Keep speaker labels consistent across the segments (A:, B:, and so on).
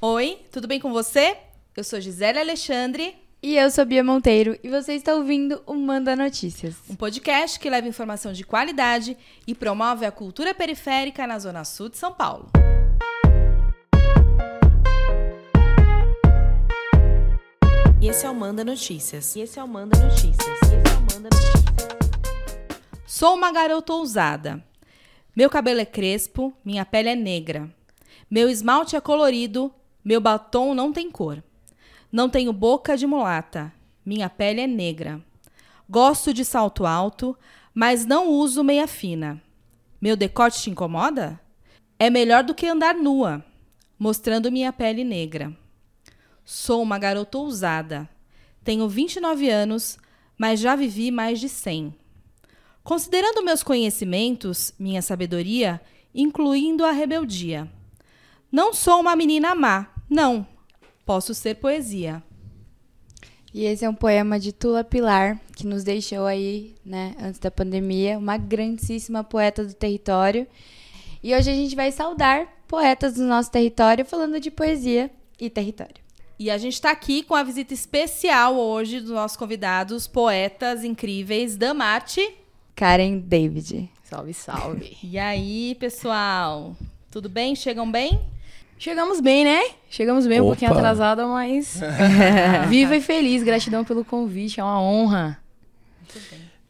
A: Oi, tudo bem com você? Eu sou Gisele Alexandre.
B: E eu sou Bia Monteiro e você está ouvindo o Manda Notícias.
A: Um podcast que leva informação de qualidade e promove a cultura periférica na Zona Sul de São Paulo.
C: E esse é o Manda Notícias. E esse é o Manda Notícias. E esse é o Manda Notícias.
A: Sou uma garota ousada. Meu cabelo é crespo, minha pele é negra. Meu esmalte é colorido, meu batom não tem cor. Não tenho boca de mulata, minha pele é negra. Gosto de salto alto, mas não uso meia fina. Meu decote te incomoda? É melhor do que andar nua, mostrando minha pele negra. Sou uma garota ousada. Tenho 29 anos, mas já vivi mais de 100. Considerando meus conhecimentos, minha sabedoria, incluindo a rebeldia. Não sou uma menina má, não. Posso ser poesia.
B: E esse é um poema de Tula Pilar, que nos deixou aí, né, antes da pandemia, uma grandíssima poeta do território. E hoje a gente vai saudar poetas do nosso território falando de poesia e território.
A: E a gente está aqui com a visita especial hoje dos nossos convidados, poetas incríveis, Damarte.
B: Karen David.
D: Salve, salve.
A: E aí, pessoal? Tudo bem? Chegam bem?
D: Chegamos bem, né? Chegamos bem, um
E: Opa.
D: pouquinho atrasada, mas viva e feliz. Gratidão pelo convite, é uma honra.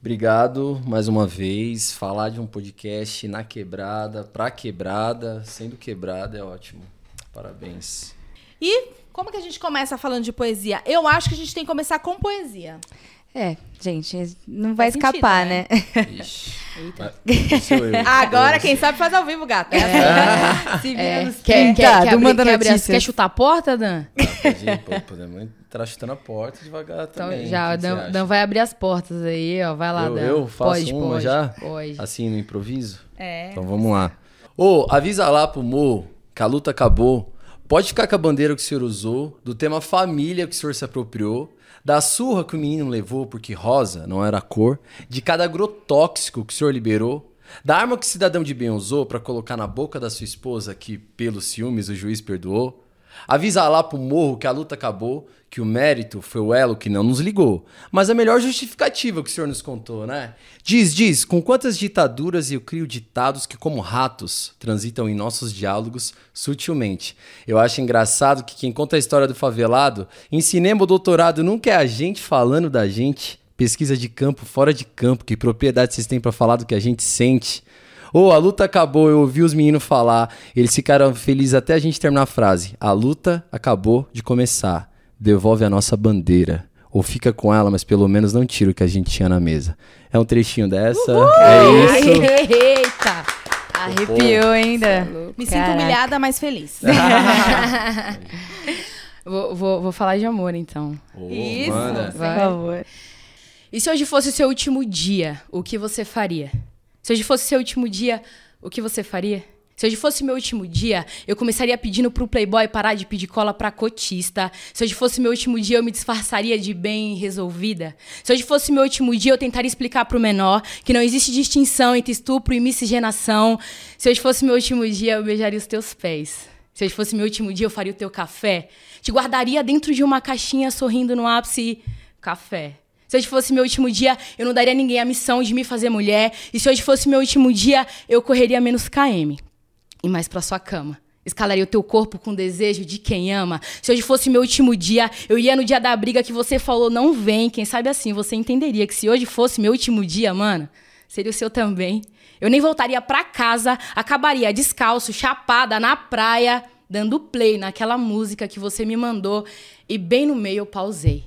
E: Obrigado mais uma vez. Falar de um podcast na quebrada, pra quebrada, sendo quebrada é ótimo. Parabéns.
A: E como que a gente começa falando de poesia? Eu acho que a gente tem que começar com poesia.
B: É, gente, não vai
A: Faz sentido,
B: escapar,
A: né?
B: né?
E: Ixi.
A: Agora, quem sabe faz ao vivo, gata. É. Se vira
D: É,
A: nos
D: quer, quer, quer,
B: manda
D: quer abrir quer chutar a porta, Dan?
E: Ah, pode ir, pô, podemos entrar chutando a porta devagar
D: Então
E: também.
D: já,
E: que
D: Dan? Dan vai abrir as portas aí, ó. Vai lá,
E: Eu-
D: Dan.
E: eu faço
D: pode,
E: uma
D: pode,
E: já?
D: Pode.
E: Assim, no improviso?
A: É.
E: Então vamos lá. Ô, avisa lá pro Mo que a luta acabou. Pode ficar com a bandeira que o senhor usou, do tema família que o senhor se apropriou, da surra que o menino levou porque rosa não era a cor, de cada agrotóxico que o senhor liberou, da arma que o cidadão de bem usou pra colocar na boca da sua esposa que, pelos ciúmes, o juiz perdoou. Avisa lá pro morro que a luta acabou, que o mérito foi o elo que não nos ligou. Mas a melhor justificativa que o senhor nos contou, né? Diz, diz, com quantas ditaduras eu crio ditados que, como ratos, transitam em nossos diálogos sutilmente. Eu acho engraçado que quem conta a história do favelado, em cinema ou doutorado, nunca é a gente falando da gente. Pesquisa de campo, fora de campo, que propriedade vocês têm pra falar do que a gente sente. Ô, a luta acabou, eu ouvi os meninos falar. Eles ficaram felizes até a gente terminar a frase. A luta acabou de começar. Devolve a nossa bandeira. Ou fica com ela, mas pelo menos não tira o que a gente tinha na mesa. É um trechinho dessa. É isso.
D: Eita!
B: Arrepiou ainda.
A: Me sinto
B: Caraca.
A: humilhada, mas feliz.
D: Vou, vou, vou falar de amor, então.
E: Ô,
A: Isso.
B: Por favor.
D: E se hoje fosse o seu último dia, o que você faria? Se hoje fosse seu último dia, o que você faria? Se hoje fosse meu último dia, eu começaria pedindo pro playboy parar de pedir cola pra cotista. Se hoje fosse meu último dia, eu me disfarçaria de bem resolvida. Se hoje fosse meu último dia, eu tentaria explicar pro menor que não existe distinção entre estupro e miscigenação. Se hoje fosse meu último dia, eu beijaria os teus pés. Se hoje fosse meu último dia, eu faria o teu café. Te guardaria dentro de uma caixinha sorrindo no ápice. Café. Se hoje fosse meu último dia, eu não daria a ninguém a missão de me fazer mulher. E se hoje fosse meu último dia, eu correria menos KM e mais pra sua cama. Escalaria o teu corpo com desejo de quem ama. Se hoje fosse meu último dia, eu ia no dia da briga que você falou não vem. Quem sabe assim, você entenderia que se hoje fosse meu último dia, mano, seria o seu também. Eu nem voltaria pra casa, acabaria descalço, chapada na praia, dando play naquela música que você me mandou e bem no meio eu pausei.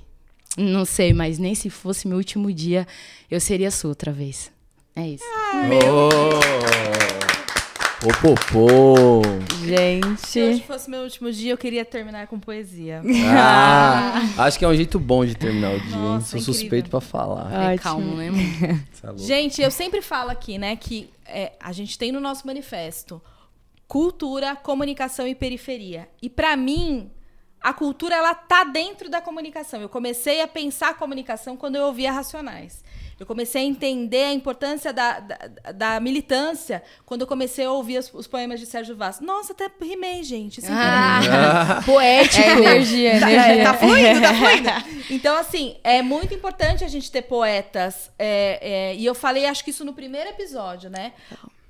D: Não sei, mas nem se fosse meu último dia, eu seria sua outra vez. É isso.
E: Ô, pô, pô.
B: Gente.
A: Se hoje fosse meu último dia, eu queria terminar com poesia.
E: Ah, acho que é um jeito bom de terminar o dia, hein?
A: Nossa,
E: Sou
A: incrível.
E: suspeito pra falar.
D: É
B: Ótimo.
D: calmo, né,
E: louco.
A: Gente, eu sempre falo aqui, né, que é, a gente tem no nosso manifesto cultura, comunicação e periferia. E pra mim, a cultura ela tá dentro da comunicação. Eu comecei a pensar a comunicação quando eu ouvia Racionais. Eu comecei a entender a importância da, da, da militância quando eu comecei a ouvir os, os, poemas de Sérgio Vaz. Nossa, até rimei, gente.
D: Ah, poético. É
B: energia,
A: tá,
B: energia.
A: Tá, fluindo, tá fluindo. Então, assim, é muito importante a gente ter poetas. É, é, e eu falei, acho que isso no primeiro episódio, né?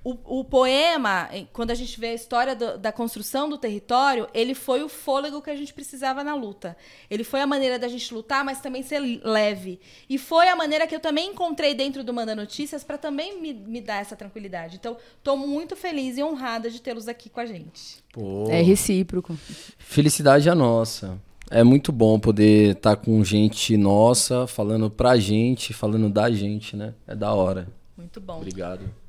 A: O, o, poema, quando a gente vê a história do, da construção do território, ele foi o fôlego que a gente precisava na luta. Ele foi a maneira da gente lutar, mas também ser leve. E foi a maneira que eu também encontrei dentro do Manda Notícias para também me, me, dar essa tranquilidade. Então, estou muito feliz e honrada de tê-los aqui com a gente.
D: Pô, é recíproco.
E: Felicidade a nossa. É muito bom poder estar tá com gente nossa, falando pra gente, falando da gente, né? É da hora.
A: Muito bom.
E: Obrigado.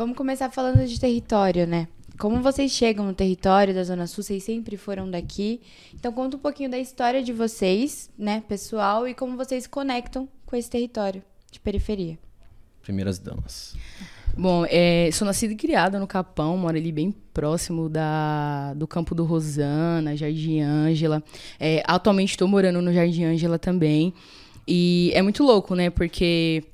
B: Vamos começar falando de território, né? Como vocês chegam no território da Zona Sul, vocês sempre foram daqui. Então conta um pouquinho da história de vocês, né, pessoal, e como vocês conectam com esse território de periferia.
E: Primeiras damas.
D: Bom, é, sou nascida e criada no Capão, moro ali bem próximo da, do campo do Rosana, Jardim Ângela. É, atualmente estou morando no Jardim Ângela também. E é muito louco, né? Porque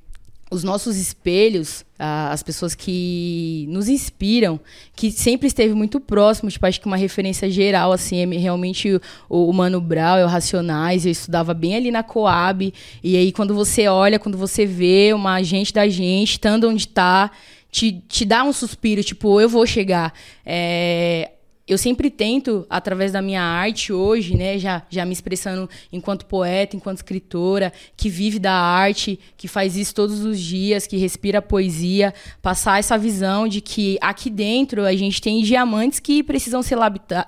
D: os nossos espelhos, as pessoas que nos inspiram, que sempre esteve muito próximo, tipo, acho que uma referência geral, assim, é realmente o, Mano Brown, é o Racionais, eu estudava bem ali na Coab, e aí quando você olha, quando você vê uma gente da gente, estando onde está, te, te dá um suspiro, tipo, eu vou chegar. É, eu sempre tento, através da minha arte hoje, né, já, já me expressando enquanto poeta, enquanto escritora, que vive da arte, que faz isso todos os dias, que respira poesia, passar essa visão de que aqui dentro a gente tem diamantes que precisam ser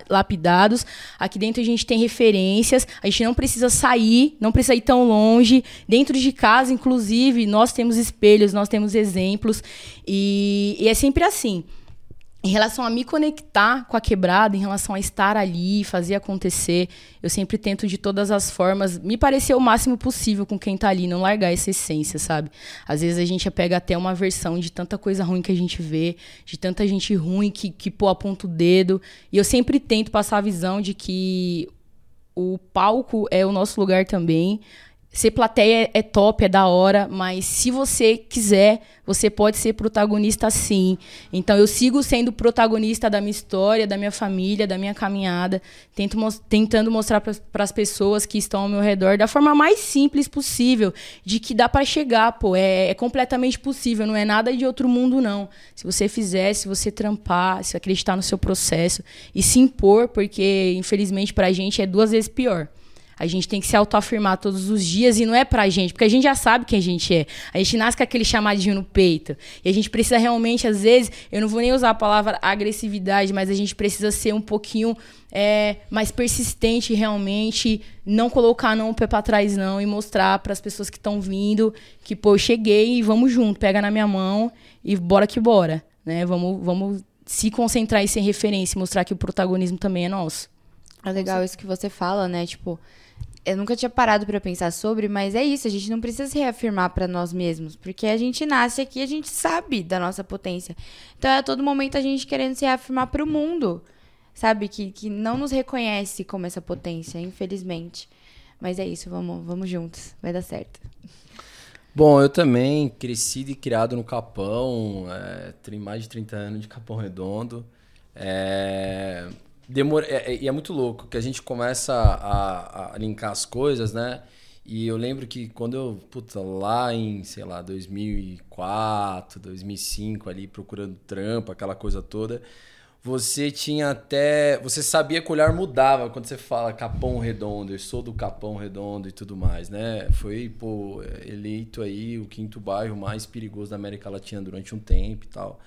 D: lapidados, aqui dentro a gente tem referências, a gente não precisa sair, não precisa ir tão longe. Dentro de casa, inclusive, nós temos espelhos, nós temos exemplos, e, e é sempre assim em relação a me conectar com a quebrada, em relação a estar ali, fazer acontecer, eu sempre tento de todas as formas me parecer o máximo possível com quem tá ali, não largar essa essência, sabe? Às vezes a gente pega até uma versão de tanta coisa ruim que a gente vê, de tanta gente ruim que, que pô, aponta o dedo. E eu sempre tento passar a visão de que o palco é o nosso lugar também. Ser plateia é top, é da hora, mas se você quiser, você pode ser protagonista sim. Então eu sigo sendo protagonista da minha história, da minha família, da minha caminhada, tento, tentando mostrar para as pessoas que estão ao meu redor da forma mais simples possível, de que dá para chegar, pô, é, é completamente possível, não é nada de outro mundo não. Se você fizer, se você trampar, se acreditar no seu processo e se impor, porque infelizmente para a gente é duas vezes pior. A gente tem que se autoafirmar todos os dias e não é pra gente, porque a gente já sabe quem a gente é. A gente nasce com aquele chamadinho no peito. E a gente precisa realmente, às vezes, eu não vou nem usar a palavra agressividade, mas a gente precisa ser um pouquinho é, mais persistente realmente, não colocar não o pé pra trás não e mostrar para as pessoas que estão vindo que, pô, eu cheguei e vamos junto, pega na minha mão e bora que bora, né? Vamos, vamos se concentrar em ser referência e mostrar que o protagonismo também é nosso.
B: É legal isso que você fala, né? Tipo, eu nunca tinha parado para pensar sobre, mas é isso, a gente não precisa se reafirmar para nós mesmos, porque a gente nasce aqui, a gente sabe da nossa potência. Então é a todo momento a gente querendo se reafirmar para o mundo, sabe, que, que não nos reconhece como essa potência, infelizmente. Mas é isso, vamos, vamos juntos, vai dar certo.
E: Bom, eu também cresci e criado no Capão, é, tenho mais de 30 anos de Capão Redondo. É, demora, é, é, e é, muito louco que a gente começa a, a, linkar as coisas, né? E eu lembro que quando eu, puta, lá em, sei lá, 2004, 2005, ali procurando trampo, aquela coisa toda, você tinha até. Você sabia que o olhar mudava quando você fala Capão Redondo, eu sou do Capão Redondo e tudo mais, né? Foi, pô, eleito aí o quinto bairro mais perigoso da América Latina durante um tempo e tal.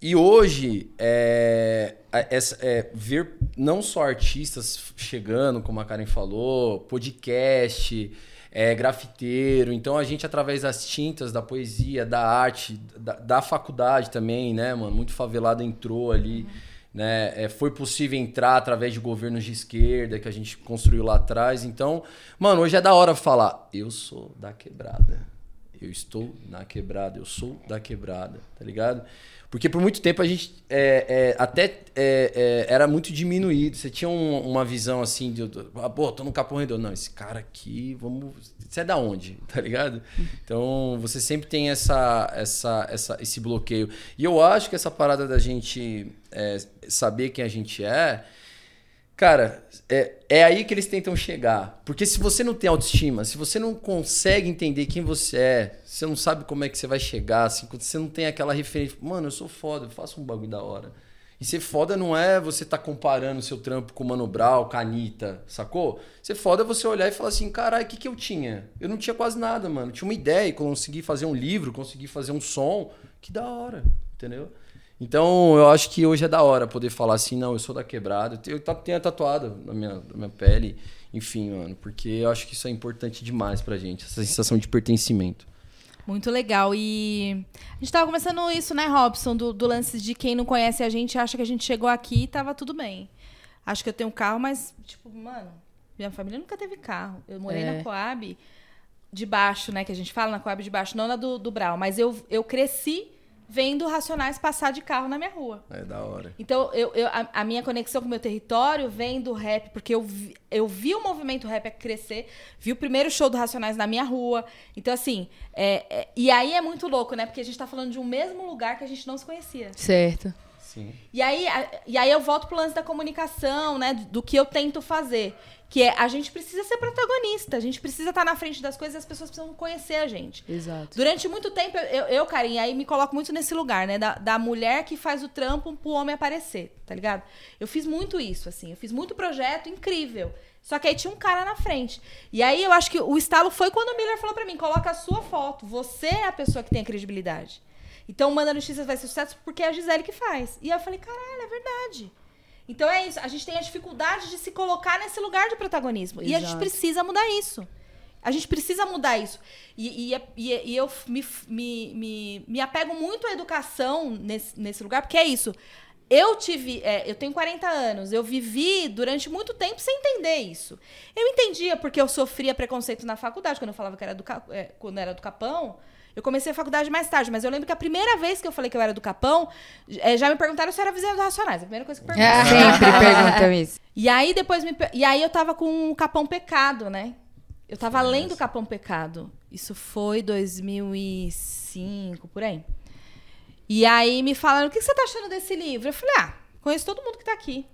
E: E hoje, é, é, ver não só artistas chegando, como a Karen falou, podcast, é, grafiteiro. Então a gente, através das tintas, da poesia, da arte, da, da faculdade também, né, mano? Muito favelado entrou ali. Uhum. Né? É, foi possível entrar através de governos de esquerda que a gente construiu lá atrás. Então, mano, hoje é da hora falar, eu sou da quebrada Eu estou na quebrada, eu sou da quebrada, tá ligado? Porque por muito tempo a gente é, é, até é, é, era muito diminuído. Você tinha um- uma visão assim de, ah, pô, tô no Capão Redondo. Não, esse cara aqui, vamos. Você é da onde? Tá ligado? Então você sempre tem essa, essa, essa, esse bloqueio. E eu acho que essa parada da gente é, saber quem a gente é. Cara, é, é aí que eles tentam chegar. Porque se você não tem autoestima, se você não consegue entender quem você é, você não sabe como é que você vai chegar, assim, você não tem aquela referência, mano, eu sou foda, eu faço um bagulho da hora. E ser foda não é você tá comparando seu trampo com o Mano Brown, com a Anitta, sacou? Ser foda é você olhar e falar assim, caralho, o que, que eu tinha? Eu não tinha quase nada, mano. Tinha uma ideia, consegui fazer um livro, consegui fazer um som. Que da hora, entendeu? Então, eu acho que hoje é da hora poder falar assim, não, eu sou da quebrada. Eu tenho tatuado na minha, na minha pele, enfim, mano, porque eu acho que isso é importante demais pra gente, essa sensação de pertencimento.
A: Muito legal. E a gente tava conversando isso, né, Robson? Do, do lance de quem não conhece a gente acha que a gente chegou aqui e tava tudo bem. Acho que eu tenho um carro, mas, tipo, mano, minha família nunca teve carro. Eu morei
D: É.
A: na Coab de baixo, né? Que a gente fala na Coab de baixo, não na do, do Brau. Mas eu, eu cresci vendo Racionais passar de carro na minha rua.
E: É da hora.
A: Então, eu, eu- a, a minha conexão com o meu território vem do rap, porque eu vi, eu vi o movimento rap crescer, vi o primeiro show do Racionais na minha rua. Então, assim, é- é- e aí é muito louco, né? Porque a gente tá falando de um mesmo lugar que a gente não se conhecia.
D: Certo.
E: Sim.
A: E aí, e aí eu volto pro lance da comunicação, né? Do que eu tento fazer. Que é, a gente precisa ser protagonista, a gente precisa estar na frente das coisas e as pessoas precisam conhecer a gente.
D: Exato.
A: Durante muito tempo, eu, eu Karim, aí me coloco muito nesse lugar, né? Da, da mulher que faz o trampo pro homem aparecer, tá ligado? Eu fiz muito isso, assim. Eu fiz muito projeto incrível. Só que aí tinha um cara na frente. E aí eu acho que o estalo foi quando o Miller falou pra mim: coloca a sua foto. Você é a pessoa que tem a credibilidade. Então, Manda Notícias vai ser sucesso porque é a Gisele que faz. E eu falei: caralho, é verdade. Então é isso. A gente tem a dificuldade de se colocar nesse lugar de protagonismo. E a gente
D: Exato.
A: precisa mudar isso. A gente precisa mudar isso. E, e, e- e eu me, me, me, me apego muito à educação nesse, nesse lugar, porque é isso. Eu tive. é, eu tenho 40 anos, eu vivi durante muito tempo sem entender isso. Eu entendia porque eu sofria preconceito na faculdade, quando eu falava que era do, é, quando era do Capão. Eu comecei a faculdade mais tarde, mas eu lembro que a primeira vez que eu falei que eu era do Capão, é, já me perguntaram se eu era vizinha do Racionais. A primeira coisa que perguntaram.
B: Sempre perguntam isso.
A: E aí depois me e aí eu tava com o Capão Pecado, né? Eu tava lendo o Capão Pecado. Isso foi 2005, por aí. E aí me falaram: "O que você tá achando desse livro?" Eu falei: "Ah, conheço todo mundo que tá aqui."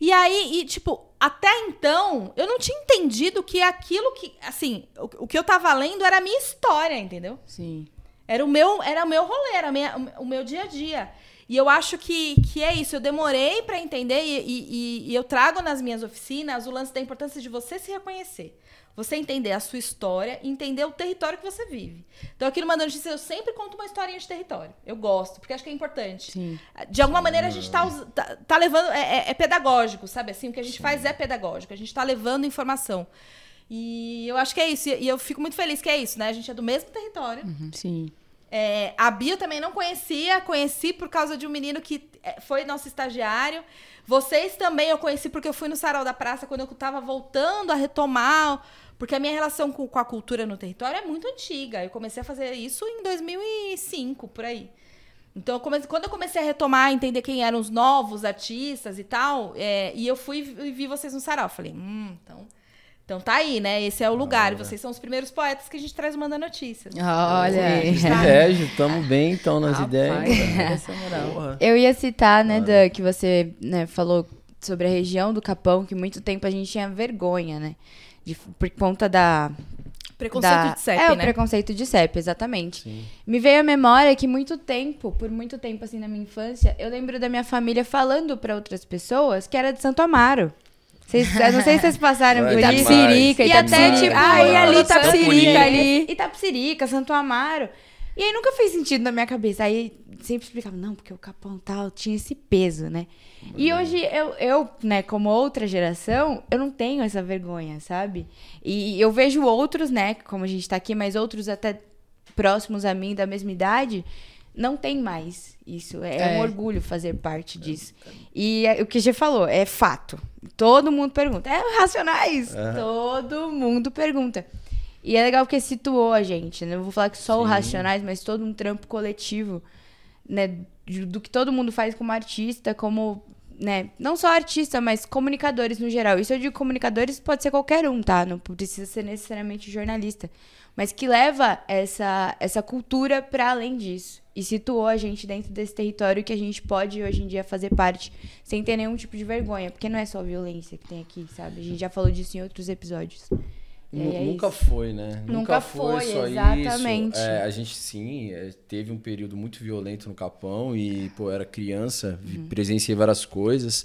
A: E aí, e, tipo, até então, eu não tinha entendido que aquilo que, assim, o, o que eu tava lendo era a minha história, entendeu?
D: Sim.
A: Era o meu, era o meu rolê, era minha- o meu dia a dia. E eu acho que, que é isso. Eu demorei pra entender e- e- e eu trago nas minhas oficinas o lance da importância de você se reconhecer. Você entender a sua história e entender o território que você vive. Então, aqui no Mandando Notícias, eu sempre conto uma historinha de território. Eu gosto, porque acho que é importante.
D: Sim.
A: De alguma maneira, a gente tá, us- tá, tá levando. É, é- é pedagógico, sabe? Assim, o que a gente faz é pedagógico. A gente tá levando informação. E eu acho que é isso. E eu fico muito feliz que é isso, né? A gente é do mesmo território.
D: Sim.
A: É, a Bia eu também não conhecia, conheci por causa de um menino que é, foi nosso estagiário. Vocês também eu conheci porque eu fui no Sarau da Praça quando eu tava voltando a retomar. Porque a minha relação com, com a cultura no território é muito antiga. Eu comecei a fazer isso em 2005, por aí. Então, eu comecei- quando eu comecei a retomar, entender quem eram os novos artistas e tal, é, e eu fui e vi vocês no Sarau, eu falei, hum, então, então tá aí, né? Esse é o lugar. E vocês são os primeiros poetas que a gente traz Manda Notícias.
D: Olha.
E: Privilégio, tamo bem então nas
D: Rapaz,
E: ideias.
D: moral.
E: Porra.
B: Eu ia citar, né, Dan, que você né, falou sobre a região do Capão, que muito tempo a gente tinha vergonha, né? De, por conta da.
A: Preconceito
B: da-
A: de CEP,
B: É, o
A: né?
B: preconceito de CEP, exatamente.
E: Sim.
B: Me veio à memória que muito tempo, por muito tempo assim na minha infância, eu lembro da minha família falando pra outras pessoas que era de Santo Amaro. Vocês, eu não sei se vocês passaram por isso.
D: Itapsirica,
B: E até tipo, ah, e ali Itapsirica. ali. Itapsirica, Santo Amaro. E aí nunca fez sentido na minha cabeça. Aí sempre explicava, não, porque o Capão tal tinha esse peso, né? E hoje eu, eu, né, como outra geração, eu não tenho essa vergonha, sabe? E eu vejo outros, né, como a gente tá aqui, mas outros até próximos a mim, da mesma idade, não tem mais isso. É,
D: É.
B: um orgulho fazer parte disso. E é, o que você falou, é fato. Todo mundo pergunta. É Racionais? Todo mundo pergunta. E é legal porque situou a gente, né? Não vou falar que só o
E: Sim.
B: Racionais, mas todo um trampo coletivo, né? Do que todo mundo faz como artista, como, né? Não só artista, mas comunicadores no geral. Isso eu digo comunicadores, pode ser qualquer um, tá? Não precisa ser necessariamente jornalista. Mas que leva essa, essa cultura para além disso. E situou a gente dentro desse território que a gente pode hoje em dia fazer parte sem ter nenhum tipo de vergonha. Porque não é só violência que tem aqui, sabe? A gente já falou disso em outros episódios. É
E: Nunca
B: isso.
E: foi, né?
B: Nunca foi,
E: só
B: exatamente.
E: isso. É, a gente, sim, é, teve um período muito violento no Capão e, pô, era criança,
B: Uhum.
E: presenciei várias coisas.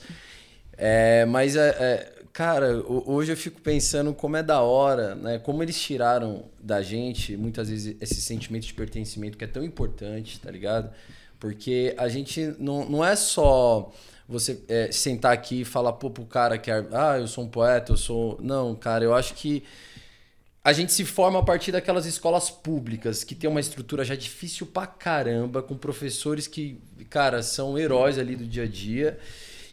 E: É, mas, é, é, cara, ho- hoje eu fico pensando como é da hora, né? Como eles tiraram da gente, muitas vezes, esse sentimento de pertencimento que é tão importante, tá ligado? Porque a gente não, não é só você é, sentar aqui e falar, pô, pro cara que é, ah, eu sou um poeta, eu sou. Não, cara, eu acho que a gente se forma a partir daquelas escolas públicas que tem uma estrutura já difícil pra caramba, com professores que, cara, são heróis ali do dia a dia.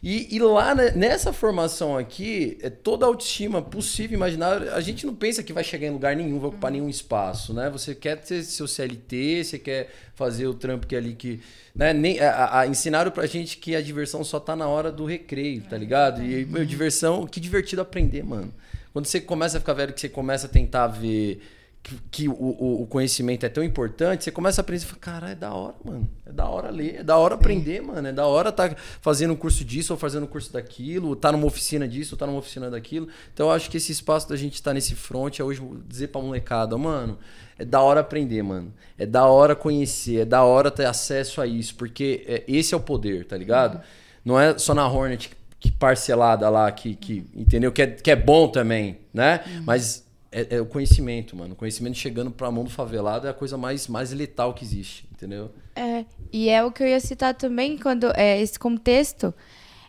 E: E, e lá nessa formação aqui, é toda a autoestima possível, imaginável. A gente não pensa que vai chegar em lugar nenhum, vai ocupar nenhum espaço, né? Você quer ter seu CLT, você quer fazer o trampo que é ali que. Né? Nem, a, a, ensinaram pra gente que a diversão só tá na hora do recreio, tá ligado? E, meu, diversão, que divertido aprender, mano. Quando você começa a ficar velho, que você começa a tentar ver que, que o, o, conhecimento é tão importante, você começa a aprender e fala, cara, é da hora, mano. É da hora ler, é da hora aprender, mano. É da hora tá fazendo um curso disso ou fazendo um curso daquilo, tá numa oficina disso ou tá numa oficina daquilo. Então eu acho que esse espaço da gente estar tá nesse front é hoje dizer pra molecada, mano, é da hora aprender, mano. É da hora conhecer, é da hora ter acesso a isso, porque é, esse é o poder, tá ligado? Não é só na Hornet que parcelada lá, que, que entendeu? Que é, que é bom também, né? Mas é, é o conhecimento, mano. O conhecimento chegando pra mão do favelado é a coisa mais, mais letal que existe, entendeu?
B: É, e é o que eu ia citar também quando é, esse contexto,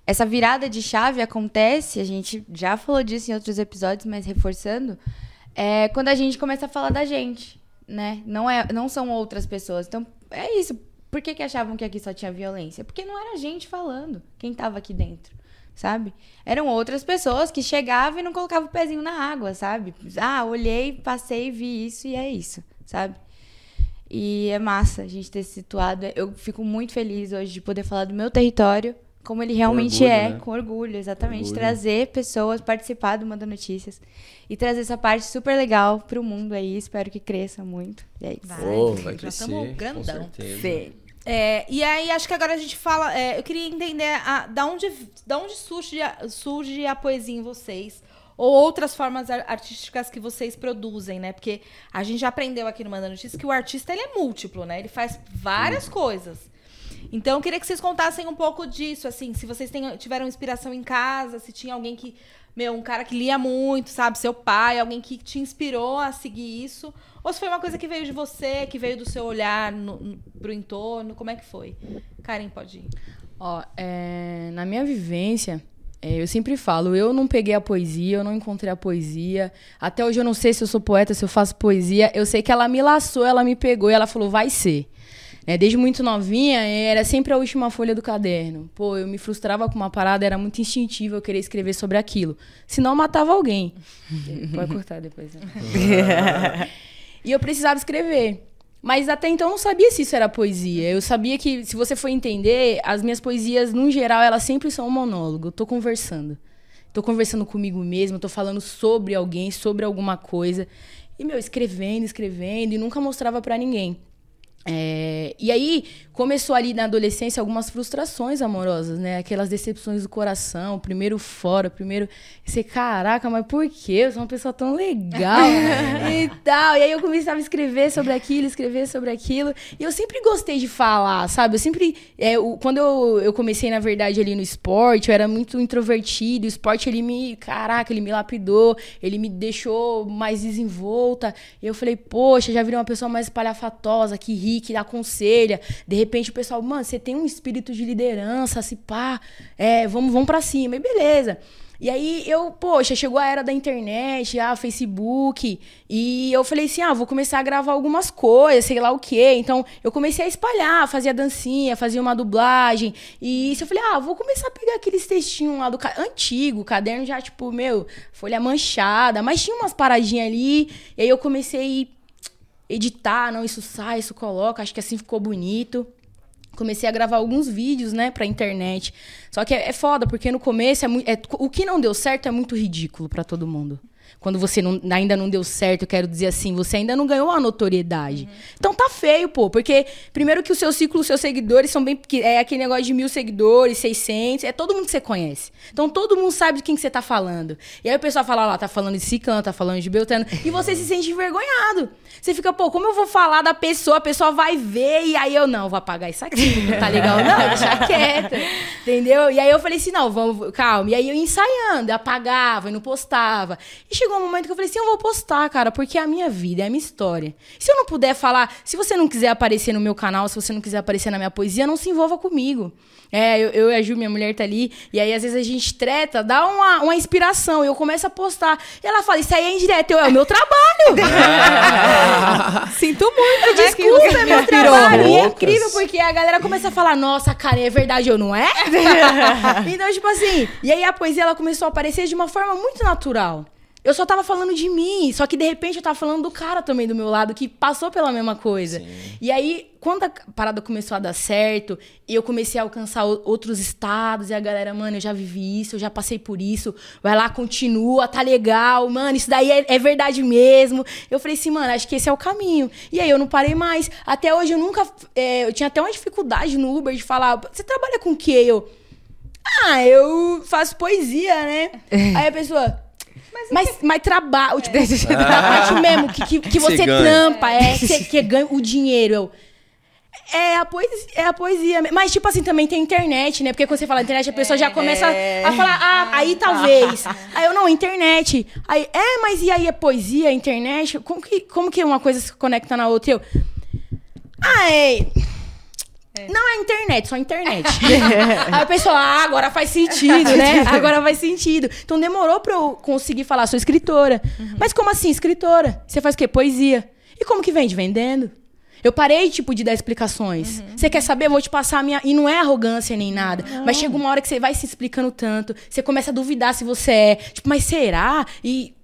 B: essa virada de chave acontece, a gente já falou disso em outros episódios, mas reforçando, é quando a gente começa a falar da gente, né? Não, é, não são outras pessoas. Então, é isso. Por que, que achavam que aqui só tinha violência? Porque não era a gente falando, quem tava aqui dentro sabe? Eram outras pessoas que chegavam e não colocavam o pezinho na água, sabe? Ah, olhei, passei, vi isso e é isso, sabe? E é massa a gente ter se situado. Eu fico muito feliz hoje de poder falar do meu território, como ele realmente
E: orgulho,
B: é,
E: né?
B: com orgulho, exatamente.
E: Orgulho.
B: Trazer pessoas, participar do Manda Notícias e trazer essa parte super legal pro mundo aí. Espero que cresça muito. E é isso.
A: Vai, já
E: vai crescer.
A: grandão.
E: Com certeza.
B: Sim.
A: É, e aí, acho que agora a gente fala. é, eu queria entender a, da onde, da onde surge, a, surge a poesia em vocês. Ou outras formas ar- artísticas que vocês produzem, né? Porque a gente já aprendeu aqui no Manda Notícias que o artista ele é múltiplo, né? Ele faz várias coisas. Então, eu queria que vocês contassem um pouco disso, assim, se vocês tiveram inspiração em casa, se tinha alguém que, meu, um cara que lia muito, sabe, seu pai, alguém que te inspirou a seguir isso, ou se foi uma coisa que veio de você, que veio do seu olhar no, no, pro entorno, como é que foi? Karen, pode ir.
D: Ó, é, na minha vivência, é, eu sempre falo, eu não peguei a poesia, eu não encontrei a poesia. Até hoje eu não sei se eu sou poeta, se eu faço poesia. Eu sei que ela me laçou, ela me pegou e ela falou, vai ser. Né, Desde muito novinha, era sempre a última folha do caderno. Pô, eu me frustrava com uma parada, era muito instintivo eu querer escrever sobre aquilo. Senão eu matava alguém. Pode cortar depois. Né? e eu precisava escrever. Mas até então eu não sabia se isso era poesia. Eu sabia que, se você for entender, as minhas poesias, no geral, elas sempre são um monólogo. Eu tô conversando. Tô conversando comigo mesmo, tô falando sobre alguém, sobre alguma coisa. E, meu, escrevendo, escrevendo, e nunca mostrava pra ninguém. É, e aí começou ali na adolescência algumas frustrações amorosas, né? Aquelas decepções do coração, primeiro fora, primeiro. Você, caraca, mas por quê? Eu sou uma pessoa tão legal e tal. E aí eu começava a escrever sobre aquilo, escrever sobre aquilo. E eu sempre gostei de falar, sabe? Eu sempre. é, o- quando eu, eu comecei, na verdade, ali no esporte, eu era muito introvertido. O esporte, ele me. Caraca, ele me lapidou, ele me deixou mais desenvolta. E eu falei, poxa, já virei uma pessoa mais espalhafatosa, que ri, que aconselha. De repente o pessoal, mano, você tem um espírito de liderança, se pá, é, vamos, vamos pra cima. E beleza. E aí eu, poxa, chegou a era da internet, ah, Facebook, e eu falei assim, ah, vou começar a gravar algumas coisas, sei lá o quê. Então eu comecei a espalhar, fazia dancinha, fazia uma dublagem. E isso eu falei, ah, vou começar a pegar aqueles textinhos lá do ca... antigo, caderno já, tipo, meu, folha manchada, mas tinha umas paradinhas ali. E aí eu comecei a editar, não, isso sai, isso coloca, acho que assim ficou bonito comecei a gravar alguns vídeos, né, pra internet. Só que é, é foda, porque no começo é, é, o que não deu certo é muito ridículo para todo mundo quando você não, ainda não deu certo, eu quero dizer assim, você ainda não ganhou a notoriedade. Uhum. Então tá feio, pô, porque primeiro que o seu ciclo, os seus seguidores são bem. É aquele negócio de mil seguidores, 600, é todo mundo que você conhece. Então todo mundo sabe de quem que você tá falando. E aí o pessoal fala lá, tá falando de Cicano, tá falando de Beltano, e você se sente envergonhado. Você fica, pô, como eu vou falar da pessoa, a pessoa vai ver, e aí eu não, vou apagar isso aqui, não tá legal, não, deixa quieta. Entendeu? E aí eu falei assim, não, vamos, calma. E aí eu ensaiando, apagava, não postava. E chegou um momento que eu falei assim: eu vou postar, cara, porque é a minha vida, é a minha história. Se eu não puder falar, se você não quiser aparecer no meu canal, se você não quiser aparecer na minha poesia, não se envolva comigo. É, eu, eu e a Ju, minha mulher, tá ali, e aí às vezes a gente treta, dá uma, uma inspiração, e eu começo a postar. E ela fala: Isso aí é indireto, eu, é o meu trabalho.
A: Sinto muito,
D: né? Desculpa, é meu trabalho. E é incrível, porque a galera começa a falar: Nossa, cara, é verdade, eu não é? então, tipo assim, e aí a poesia ela começou a aparecer de uma forma muito natural. Eu só tava falando de mim, só que de repente eu tava falando do cara também do meu lado, que passou pela mesma coisa. Sim. E aí, quando a parada começou a dar certo, e eu comecei a alcançar outros estados, e a galera, mano, eu já vivi isso, eu já passei por isso, vai lá, continua, tá legal, mano, isso daí é, é verdade mesmo. Eu falei assim, mano, acho que esse é o caminho. E aí eu não parei mais. Até hoje eu nunca. É, eu tinha até uma dificuldade no Uber de falar, você trabalha com o quê? Eu. Ah, eu faço poesia, né? aí a pessoa. Mas, mas, mas trabalho, tipo, é. parte mesmo, que, que, que você ganha. trampa, é, que, que ganha o dinheiro. Eu, é a, poesia, é a poesia. Mas, tipo assim, também tem internet, né? Porque quando você fala internet, a pessoa é, já começa é. a falar, ah, aí talvez. aí eu, não, internet. Aí, é, mas e aí é poesia, internet? Como que, como que uma coisa se conecta na outra? Eu, ah, é... É. Não é internet, só internet. Aí a pessoa, ah, agora faz sentido, né? Agora faz sentido. Então demorou pra eu conseguir falar, sou escritora. Uhum. Mas como assim, escritora? Você faz o quê? Poesia. E como que vende? Vendendo. Eu parei, tipo, de dar explicações. Uhum. Você quer saber? Eu vou te passar a minha. E não é arrogância nem nada. Não. Mas chega uma hora que você vai se explicando tanto. Você começa a duvidar se você é. Tipo, mas será? E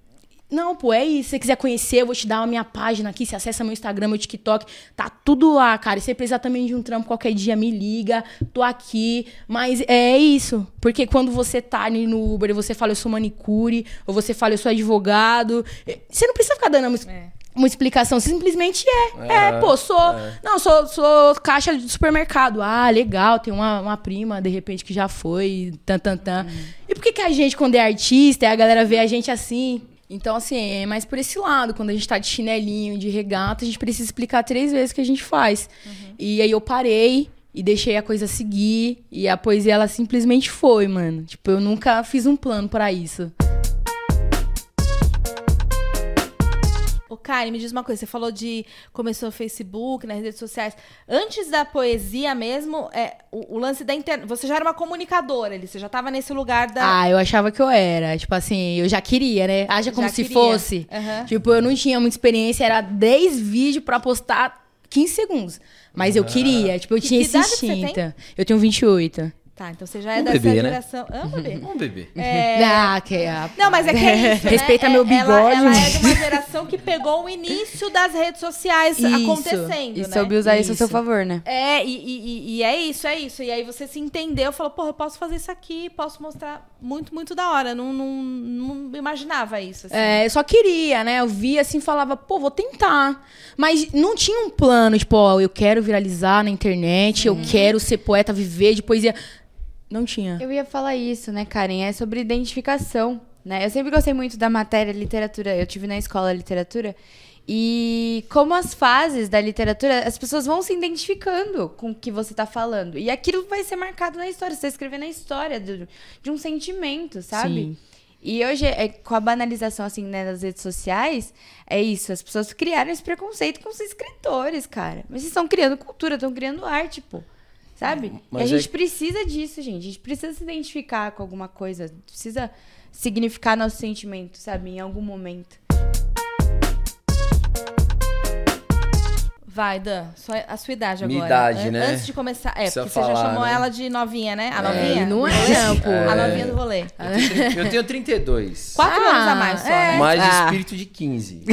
D: não, pô, é isso. Se você quiser conhecer, eu vou te dar a minha página aqui. Você acessa meu Instagram, meu TikTok. Tá tudo lá, cara. E se você precisar também de um trampo qualquer dia, me liga. Tô aqui. Mas é isso. Porque quando você tá ali no Uber e você fala, eu sou manicure, ou você fala, eu sou advogado, eh, você não precisa ficar dando uma, é. uma explicação. Simplesmente é. É, é pô, sou. É. Não, sou, sou caixa de supermercado. Ah, legal. Tem uma, uma prima, de repente, que já foi. Tan, tan, tan. Hum. E por que, que a gente, quando é artista, a galera vê a gente assim? Então, assim, é mais por esse lado. Quando a gente tá de chinelinho, de regata, a gente precisa explicar três vezes o que a gente faz. Uhum. E aí eu parei e deixei a coisa seguir. E a poesia, ela simplesmente foi, mano. Tipo, eu nunca fiz um plano para isso.
A: Ô, Karen, me diz uma coisa. Você falou de começou no Facebook, nas redes sociais. Antes da poesia mesmo, é, o, o lance da internet. Você já era uma comunicadora ali, você já estava nesse lugar da.
D: Ah, eu achava que eu era. Tipo assim, eu já queria, né? Haja como já se queria. fosse. Uhum. Tipo, eu não tinha muita experiência, era 10 vídeos para postar 15 segundos. Mas eu queria, tipo, eu que, tinha que esse instinto. Eu tenho 28.
A: Tá, então você já é um dessa bebê, né? geração. Né?
E: Ah, um bebê. Um bebê.
A: É...
D: Ah, que é...
A: Não, mas é que é isso.
D: Né? Respeita
A: é,
D: meu bigode.
A: Ela, ela, é de uma geração que pegou o início das redes sociais isso, acontecendo.
B: E
A: né?
B: soube usar isso. isso a seu favor, né?
A: É, e, e, e, é isso, é isso. E aí você se entendeu, falou, porra, eu posso fazer isso aqui, posso mostrar muito, muito da hora. Não, não, não imaginava isso. Assim.
D: É, eu só queria, né? Eu via assim, falava, pô, vou tentar. Mas não tinha um plano, tipo, ó, eu quero viralizar na internet, eu quero ser poeta, viver de poesia. Não tinha.
B: Eu ia falar isso, né, Karen? É sobre identificação, né? Eu sempre gostei muito da matéria literatura. Eu tive na escola literatura. E como as fases da literatura, as pessoas vão se identificando com o que você está falando. E aquilo vai ser marcado na história. Você está escrevendo a história de, de um sentimento, sabe? Sim. E hoje, é, com a banalização, assim, né, das redes sociais, é isso. As pessoas criaram esse preconceito com os escritores, cara. Mas vocês estão criando cultura, estão criando arte, pô. Sabe? e
E: Mas
B: a
E: é
B: gente
E: que-
B: precisa disso, gente. A gente precisa se identificar com alguma coisa. Precisa significar nosso sentimento, sabe? Em algum momento.
A: Vai, Dan, só a sua idade
E: Minha
A: agora.
E: idade,
A: An-
E: né?
A: Antes de começar. É,
E: Precisa
A: porque você já
E: falar,
A: chamou
E: né?
A: ela de novinha, né? A
E: É,
A: novinha?
D: não é, pô.
A: A
E: É.
A: novinha do rolê.
E: Eu tenho, trinta- eu tenho 32.
A: Quatro
D: Ah,
A: anos a mais só,
D: é.
A: né?
E: Mais
D: Ah.
E: espírito de 15.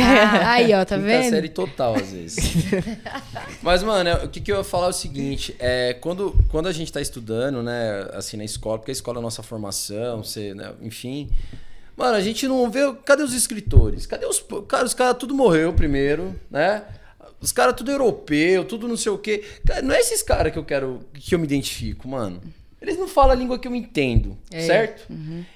D: Aí, ó, tá
E: Quinta
D: vendo?
E: série total, às vezes. Mas, mano, o que, que eu ia falar é o seguinte: é, quando, quando a gente tá estudando, né, assim, na escola, porque a escola é a nossa formação, você, né, enfim. Mano, a gente não vê. Cadê os escritores? Cadê os. Cara, os caras tudo morreu primeiro, né? Os caras tudo europeu, tudo não sei o quê. Cara, não é esses caras que eu quero. que eu me identifico, mano. Eles não falam a língua que eu entendo,
D: É.
E: certo?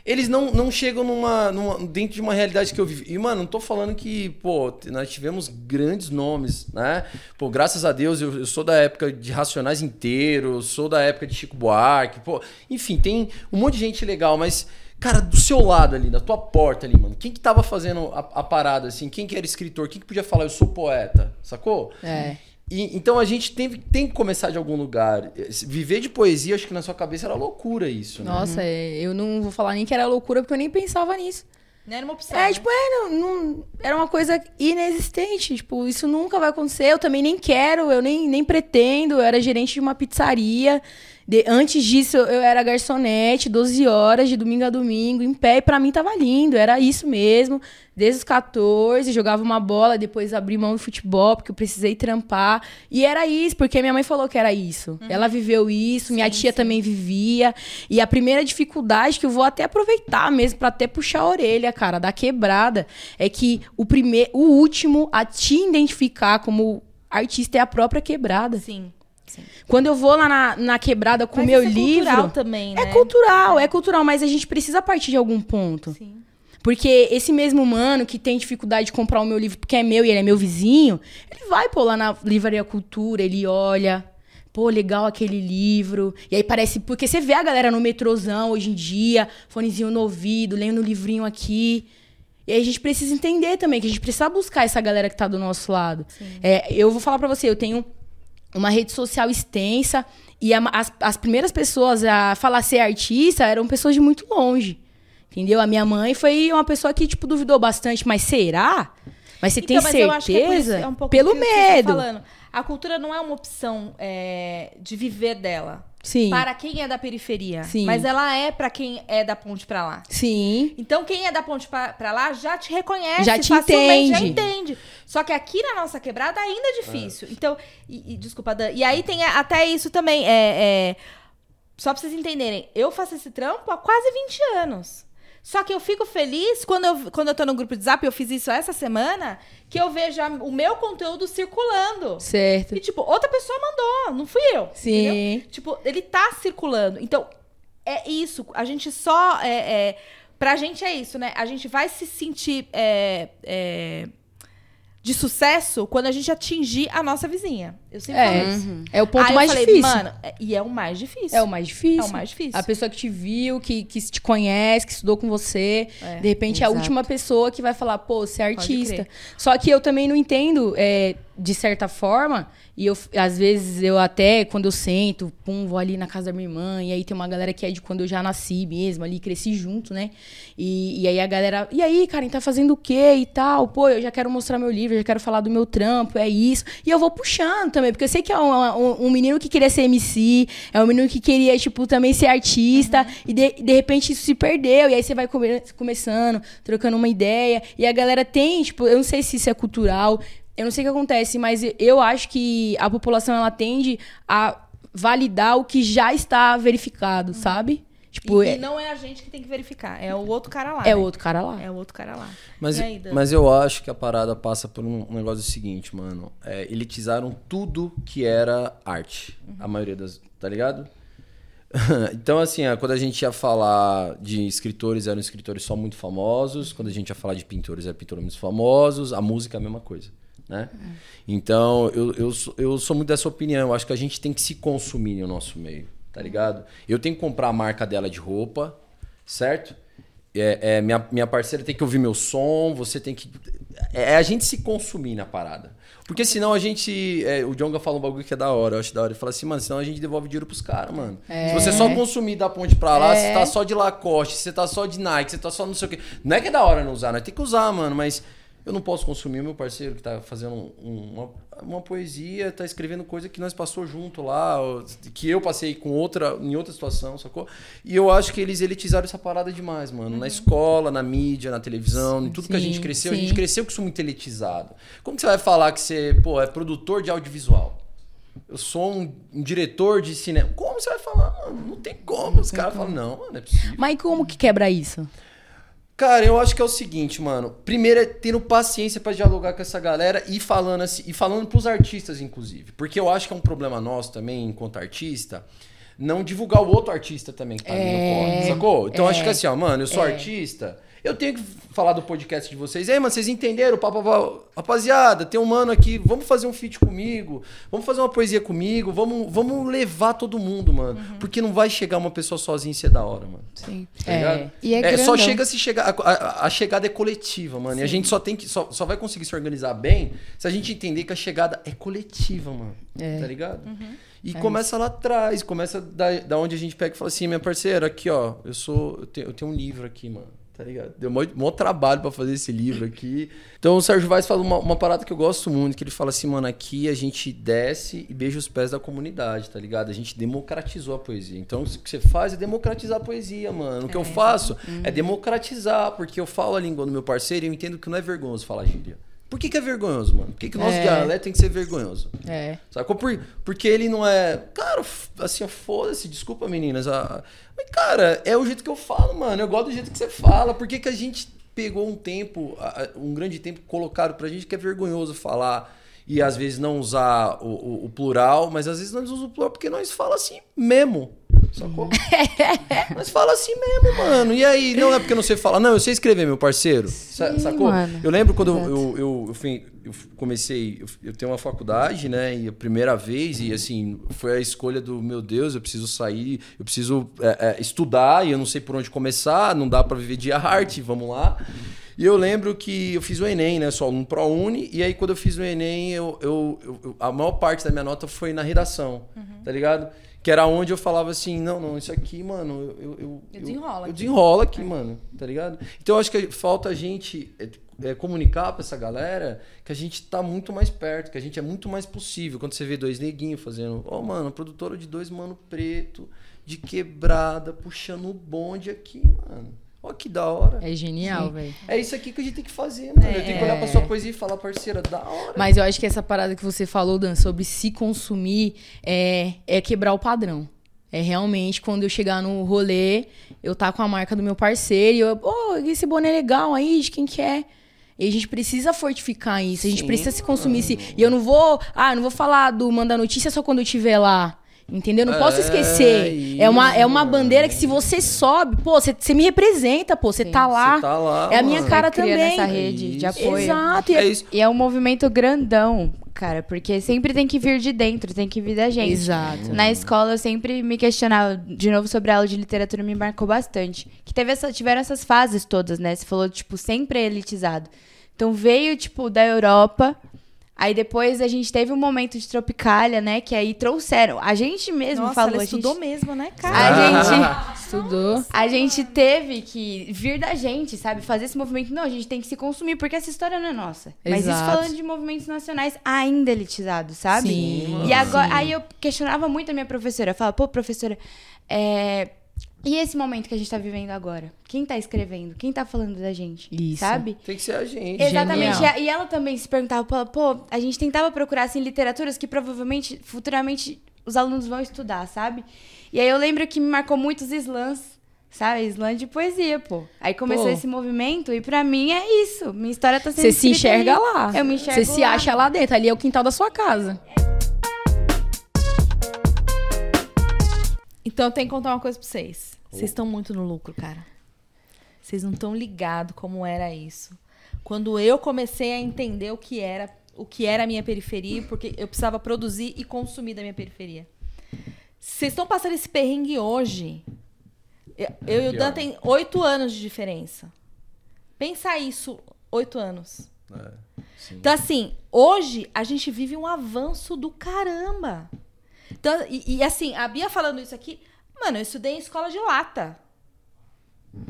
E: Eles não, não chegam numa, numa- dentro de uma realidade que eu vivi. E, mano, não tô falando que, pô, nós tivemos grandes nomes, né? Pô, graças a Deus, eu, eu sou da época de Racionais inteiro, eu sou da época de Chico Buarque, pô. Enfim, tem um monte de gente legal, mas, cara, do seu lado ali, da tua porta ali, mano, quem que tava fazendo a, a parada, assim? Quem que era escritor? Quem que podia falar, eu sou poeta? Sacou?
D: É.
E: E- então a gente tem, tem que começar de algum lugar. Viver de poesia, acho que na sua cabeça era loucura isso, né?
D: Nossa, é, eu não vou falar nem que era loucura, porque eu nem pensava nisso.
A: Não era uma opção.
D: É,
A: né?
D: tipo, é, não, não- era uma coisa inexistente. Tipo, isso nunca vai acontecer. Eu também nem quero, eu nem, nem pretendo. Eu era gerente de uma pizzaria. De- antes disso, eu era garçonete, 12 horas, de domingo a domingo, em pé. E pra mim tava lindo, era isso mesmo. Desde os 14, jogava uma bola, depois abri mão do futebol, porque eu precisei trampar. E era isso, porque minha mãe falou que era isso. Ela viveu isso, minha tia também vivia. E a primeira dificuldade que eu vou até aproveitar mesmo, pra até puxar a orelha, cara, da quebrada, é que o primeiro, o último a te identificar como artista é a própria quebrada.
A: Sim.
D: Quando eu vou lá na, na quebrada com o meu
A: é
D: livro.
A: cultural também, né?
D: É cultural, é cultural, mas a gente precisa partir de algum ponto.
A: Sim.
D: Porque esse mesmo mano que tem dificuldade de comprar o meu livro porque é meu e ele é meu vizinho, ele vai pô lá na Livraria Cultura, ele olha. Pô, legal aquele livro. E aí parece. Porque você vê a galera no metrozão hoje em dia, fonezinho no ouvido, lendo o livrinho aqui. E aí a gente precisa entender também que a gente precisa buscar essa galera que tá do nosso lado. É, eu vou falar pra você, eu tenho uma rede social extensa e a- as, as primeiras pessoas a falar ser artista eram pessoas de muito longe. Entendeu? A minha mãe foi uma pessoa que, tipo, duvidou bastante. Mas será? Mas você tem
A: Então, mas eu acho que é
D: certeza?
A: é um
D: Pelo
A: tá
D: medo.
A: falando. A cultura não é uma opção é, de viver dela.
D: Sim.
A: Para quem é da periferia.
D: Sim.
A: Mas ela é para quem é da ponte pra lá.
D: Sim.
A: Então, quem é da ponte pra, pra lá já te reconhece,
D: Já te
A: facilmente, já
D: entende.
A: entende. Só que aqui na nossa quebrada ainda é difícil. Então, e, e- desculpa, Dan. E aí tem até isso também. É, é, só pra vocês entenderem, eu faço esse trampo há quase 20 anos. Só que eu fico feliz quando eu, quando eu tô no grupo de zap, eu fiz isso essa semana, que eu vejo a- o meu conteúdo circulando.
D: Certo.
A: E, tipo, outra pessoa mandou, não fui eu.
D: Sim.
A: entendeu? Tipo, ele tá circulando. Então, é isso. A gente só. É, é, pra gente é isso, né? A gente vai se sentir é, é, de sucesso quando a gente atingir a nossa vizinha. Eu sempre
D: É.
A: falo isso.
D: É o ponto
A: Aí
D: mais
A: eu falei,
D: difícil.
A: mano, é- e é o mais difícil.
D: É o mais difícil.
A: É o mais difícil.
D: A pessoa que te viu, que, que te conhece, que estudou com você.
A: É,
D: de repente é a
B: exato.
D: última pessoa que vai falar, pô, você é artista. Só que eu também não entendo, é, de certa forma, e eu, às vezes eu até, quando eu sento, pum, vou ali na casa da minha irmã, e aí tem uma galera que é de quando eu já nasci mesmo, ali, cresci junto, né? E, e aí a galera, e aí, Karen, tá fazendo o quê e tal? Pô, eu já quero mostrar meu livro, eu já quero falar do meu trampo, é isso. E eu vou puxando também, porque eu sei que é um, um- um menino que queria ser MC, é um menino que queria, tipo, também ser artista, e de, de repente isso se perdeu, e aí você vai come- começando, trocando uma ideia, e a galera tem, tipo, eu não sei se isso é cultural, eu não sei o que acontece, mas eu acho que a população, ela tende a validar o que já está verificado, sabe? Tipo,
A: E,
D: é,
A: e não é a gente que tem que verificar, é o outro cara lá.
D: é
A: né?
D: o outro cara lá.
A: É o outro cara lá.
E: Mas,
A: aí,
E: mas eu acho que a parada passa por um, negócio seguinte, mano. É, elitizaram tudo que era arte. A maioria das. Tá ligado? então, assim, ó, quando a gente ia falar de escritores, eram escritores só muito famosos. Quando a gente ia falar de pintores, eram pintores muito famosos. A música é a mesma coisa. Né? Então, eu, eu, sou- eu sou muito dessa opinião. Eu acho que a gente tem que se consumir no nosso meio, tá ligado? Eu tenho que comprar a marca dela de roupa, certo? É, é, minha, minha parceira tem que ouvir meu som, você tem que. é a gente se consumir na parada. Porque senão a gente. é, o Jonga fala um bagulho que é da hora, eu acho da hora. Ele fala assim, mano, senão a gente devolve dinheiro pros caras, mano. Se você só consumir da ponte pra lá, se você tá só de Lacoste, se você tá só de Nike, se você tá só não sei o quê. Não é que é da hora não usar, nós tem que usar, mano, mas. Eu não posso consumir o meu parceiro que tá fazendo um- uma, uma poesia, tá escrevendo coisa que nós passou junto lá, que eu passei com outra, em outra situação, sacou? E eu acho que eles elitizaram essa parada demais, mano. Na escola, na mídia, na televisão, em tudo que a gente
D: sim,
E: cresceu, a
D: sim.
E: gente cresceu com isso muito elitizado. Como que você vai falar que você, pô, é produtor de audiovisual? Eu sou um, um diretor de cinema. Como você vai falar, mano? Não tem como. Os caras falam, não, mano, é possível.
D: Mas como que quebra isso?
E: Cara, eu acho que é o seguinte, mano. Primeiro é tendo paciência pra dialogar com essa galera e falando assim, e falando pros artistas, inclusive. Porque eu acho que é um problema nosso também, enquanto artista, não divulgar o outro artista também que tá ali no corre, sacou? Então acho que assim, ó, mano, eu sou artista, eu tenho que falar do podcast de vocês. Ei, mano, vocês entenderam? Pá. Rapaziada, tem um mano aqui, vamos fazer um feat comigo, vamos fazer uma poesia comigo, vamos, vamos levar todo mundo, mano. Porque não vai chegar uma pessoa sozinha e ser da hora, mano.
B: Sim.
E: Tá
D: É.
B: E é
E: É, só chega se chegar. A, a- a chegada é coletiva, mano. E a gente só tem que. Só, só vai conseguir se organizar bem se a gente entender que a chegada é coletiva, mano.
D: É.
E: Tá ligado? E começa lá atrás, começa da, da onde a gente pega e fala assim, minha parceira, aqui, ó, eu sou. Eu tenho, eu tenho um livro aqui, mano. Tá ligado? Deu mó, mó trabalho pra fazer esse livro aqui. Então o Sérgio Vaz fala uma, uma parada que eu gosto muito, que ele fala assim, mano, aqui a gente desce e beija os pés da comunidade, tá ligado? A gente democratizou a poesia. Então o que você faz é democratizar a poesia, mano. O que eu faço é democratizar, porque eu falo a língua do meu parceiro e eu entendo que não é vergonhoso falar gíria. Por que, que é vergonhoso, mano? Por que, que o nosso
D: É.
E: dialeto tem que ser vergonhoso?
D: É.
E: Sacou? Por, porque ele não é. Cara, assim, ó, foda-se, desculpa, meninas. ah, Mas, cara, é o jeito que eu falo, mano. Eu gosto do jeito que você fala. Por que, que a gente pegou um tempo, um grande tempo colocado pra gente que é vergonhoso falar e às vezes não usar o, o- o plural, mas às vezes nós usamos o plural porque nós fala assim mesmo. Sacou? Nós fala assim mesmo, mano. E aí, não é porque eu não sei falar. Não, eu sei escrever, meu parceiro.
B: Sim,
E: sacou?
B: mano.
E: Eu lembro quando eu, eu, eu, eu comecei, eu, tenho uma faculdade, né? E a primeira vez, e assim, foi a escolha do meu Deus, eu preciso sair, eu preciso é, é, estudar, e eu não sei por onde começar, não dá pra viver de arte, vamos lá. E eu lembro que eu fiz o Enem, né? Só um ProUni, e aí quando eu fiz o Enem, eu, eu, eu- eu- a maior parte da minha nota foi na redação, tá ligado? Que era onde eu falava assim, não, não, isso aqui, mano, eu... Eu, eu,
A: desenrola
E: eu
A: aqui.
E: desenrola aqui, mano, tá ligado? Então eu acho que falta a gente é, é, comunicar pra essa galera que a gente tá muito mais perto, que a gente é muito mais possível. Quando você vê dois neguinhos fazendo, ó, mano, produtora de dois mano preto, de quebrada, puxando o bonde aqui, mano. Ó, que da hora.
D: É genial, velho.
E: É isso aqui que a gente tem que fazer, mano. Eu tenho que olhar pra sua poesia e falar, parceira, da hora.
D: Mas eu acho que essa parada que você falou, Dan, sobre se consumir, é, é quebrar o padrão. É realmente quando eu chegar no rolê, eu tá com a marca do meu parceiro e eu, pô, esse boné é legal aí, de quem que é? E a gente precisa fortificar isso, a gente
E: Sim,
D: precisa se consumir. esse- E eu não vou, ah, eu não vou falar do Manda Notícia só quando eu estiver lá. Entendeu? Não posso
E: É
D: esquecer. É uma, é uma
E: isso,
D: bandeira que se você sobe, pô, você, você me representa, pô, você tá lá.
E: Você tá lá,
D: É a minha
E: mano.
D: cara
B: Cria
D: também.
B: nessa rede de
E: Isso.
B: apoio.
D: Exato. E
E: É isso.
B: E é um movimento grandão, cara, porque sempre tem que vir de dentro, tem que vir da gente.
D: Exato.
B: Na escola eu sempre me questionava, de novo, sobre a aula de literatura me marcou bastante. Que teve essa, tiveram essas fases todas, né? Você falou, tipo, sempre é elitizado. Então veio, tipo, da Europa. Aí depois a gente teve um momento de Tropicália, né? Que aí trouxeram. A gente mesmo
A: Nossa,
B: falou.
A: ela
B: a gente-
A: estudou mesmo, né, cara?
B: A gente,
D: Estudou.
B: a gente teve que vir da gente, sabe? Fazer esse movimento. Não, a gente tem que se consumir, porque essa história não é nossa. Mas isso
D: Exato.
B: falando de movimentos nacionais ainda elitizados, sabe?
D: Sim,
B: E agora,
D: sim.
B: aí eu questionava muito a minha professora. Eu falava, pô, professora, é, e esse momento que a gente tá vivendo agora? Quem tá escrevendo? Quem tá falando da gente?
D: Isso.
B: Sabe?
E: Tem que ser a gente.
B: Exatamente.
D: Genial.
B: E ela também se perguntava, pô, a gente tentava procurar assim literaturas que provavelmente futuramente os alunos vão estudar, sabe? E aí eu lembro que me marcou muito os slams, sabe? Slam de poesia, pô. Aí começou
D: Pô.
B: esse movimento e pra mim é isso. Minha história tá sendo
D: Você se enxerga
B: ali.
D: lá.
B: Eu me enxergo
D: Você se acha lá dentro. Ali é o quintal da sua casa.
A: Então eu tenho que contar uma coisa pra vocês. Vocês estão muito no lucro, cara. Vocês não estão ligados como era isso. Quando eu comecei a entender o que era, o que era a minha periferia, porque eu precisava produzir e consumir da minha periferia. Vocês estão passando esse perrengue hoje. Eu, eu e o. Dan tem oito anos de diferença. Pensa isso, oito anos.
E: Sim.
A: Então, assim, hoje a gente vive um avanço do caramba. Então, e, e, assim, a Bia falando isso aqui, mano, eu estudei em escola de lata.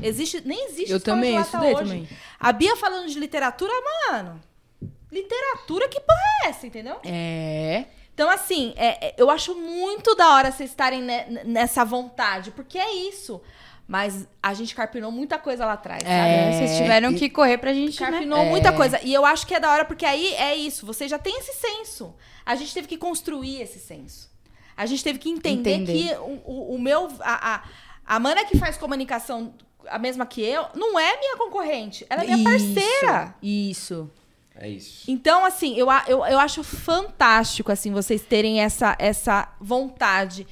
A: Existe, nem existe
D: Eu
A: escola
D: também,
A: de
D: eu
A: lata
D: estudei
A: hoje.
D: também.
A: A Bia falando de literatura, mano. Literatura, que porra é essa, entendeu?
D: É.
A: Então, assim, é- é- eu acho muito da hora vocês estarem ne- nessa vontade, porque é isso. Mas a gente carpinou muita coisa lá atrás, sabe?
D: É.
B: Vocês tiveram que correr pra gente, né?
A: Carpinou muita coisa. E eu acho que é da hora, porque aí é isso. Você já tem esse senso. A gente teve que construir esse senso. A gente teve que entender,
B: Entender.
A: que o, o- o meu. A, a, a mana que faz comunicação, a mesma que eu, não é minha concorrente. Ela é minha parceira.
D: Isso.
E: É isso.
A: Então, assim, eu, eu, eu acho fantástico, assim, vocês terem essa, essa vontade,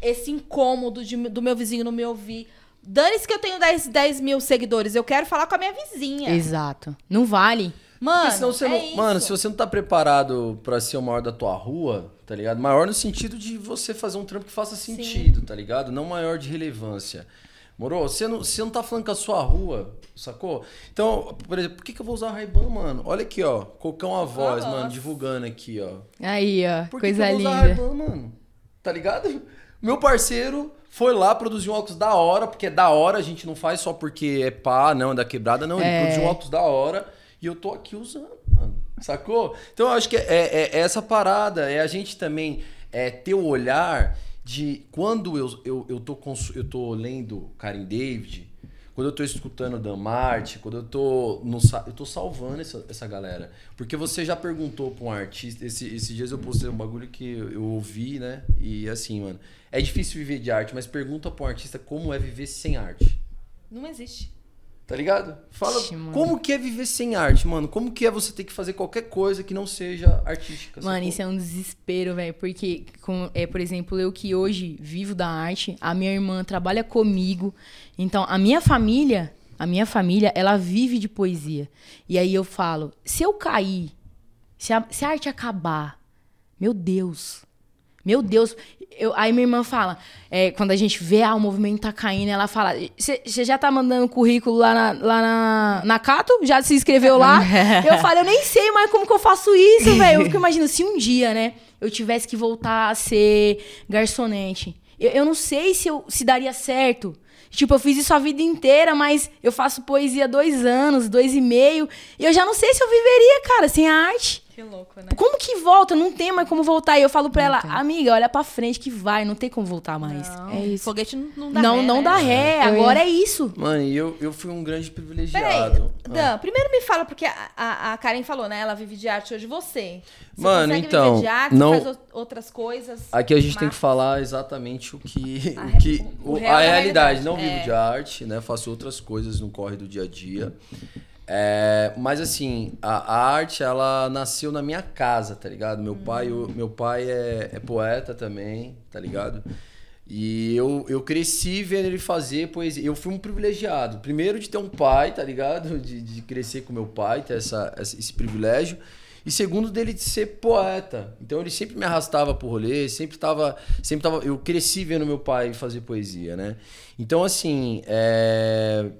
A: esse incômodo de- do meu vizinho não me ouvir. Dane-se que eu tenho 10, 10 mil seguidores, eu quero falar com a minha vizinha.
D: Exato. Não vale.
A: Mano,
E: Porque senão você
A: é
E: não,
A: isso.
E: mano, se você não tá preparado pra ser o maior da tua rua, tá ligado? Maior no sentido de você fazer um trampo que faça sentido, tá ligado? Não maior de relevância. Moro? Você não, você não tá falando com a sua rua, sacou? Então, por exemplo, por que, que eu vou usar Ray-Ban, mano? Olha aqui, ó. Cocão a voz,
A: Nossa.
E: mano, divulgando aqui, ó.
D: Aí, ó.
E: Por
D: coisa
E: que eu vou usar
D: linda.
E: Ray-Ban, mano? Tá ligado? Meu parceiro foi lá produzir um óculos da hora, porque é da hora, a gente não faz só porque é pá, não, é da quebrada, não. Ele
D: É.
E: produziu um óculos da hora e eu tô aqui usando, mano. Sacou? Então eu acho que é, é- é essa parada, é a gente também é, ter o olhar de quando eu, eu, eu, tô, eu tô lendo Karen David, quando eu tô escutando Dan Marte, quando eu tô no, eu tô salvando essa, essa galera. Porque você já perguntou pra um artista, esse, esses dias eu postei um bagulho que eu, eu ouvi, né? E assim, mano, é difícil viver de arte, mas pergunta pra um artista como é viver sem arte.
A: Não existe.
E: Tá ligado? Fala
D: Ixi,
E: como que é viver sem arte, mano. Como que é você ter que fazer qualquer coisa que não seja artística.
D: Mano,
E: sacou?
D: isso é um desespero, velho. Porque, com, é, por exemplo, eu que hoje vivo da arte, a minha irmã trabalha comigo. Então, a minha família, a minha família, ela vive de poesia. E aí eu falo, se eu cair, se a, se a arte acabar, meu Deus. Meu Deus. Eu, aí minha irmã fala, é, quando a gente vê, ah, o movimento tá caindo, ela fala, você já tá mandando currículo lá na, lá na, na Cato? Já se inscreveu lá? eu falo, eu nem sei mais como que eu faço isso, velho. Eu fico imaginando, se um dia, né, eu tivesse que voltar a ser garçonete, eu, eu não sei se, eu, se daria certo. Tipo, eu fiz isso a vida inteira, mas eu faço poesia há dois anos, dois e meio, e eu já não sei se eu viveria, cara, sem a arte.
A: Que louco, né?
D: Como que volta? Não tem mais como voltar. E eu falo pra ela, amiga, olha pra frente que vai, não tem como voltar mais.
A: Não,
D: É isso.
A: Foguete não, não dá
D: Não,
A: ré,
D: não
A: né?
D: dá ré,
B: Eu
D: agora é isso.
E: Mano, e eu, eu fui um grande
A: Peraí,
E: privilegiado. Ah.
A: Dan, primeiro me fala, porque a, a, a Karen falou, né? Ela vive de arte hoje, você. Você
E: Mano,
A: consegue
E: então,
A: viver de arte,
E: não-
A: faz o- outras coisas.
E: Aqui a gente tem que falar exatamente o que.
A: A
E: O
A: re-
E: que
A: o- o
E: o-
A: real
E: a
A: da
E: realidade.
A: realidade,
E: Não vivo
A: é.
E: de arte, né? Faço outras coisas no corre do dia a dia. É, mas assim, a, arte, ela nasceu na minha casa, tá ligado? Meu pai, o- meu pai é, é poeta também, tá ligado? E eu, eu cresci vendo ele fazer poesia. Eu fui um privilegiado. Primeiro de ter um pai, tá ligado? De, de crescer com meu pai, ter essa- esse privilégio. E segundo dele de ser poeta. Então ele sempre me arrastava pro rolê, sempre tava, sempre tava, eu cresci vendo meu pai fazer poesia, né? Então assim, é,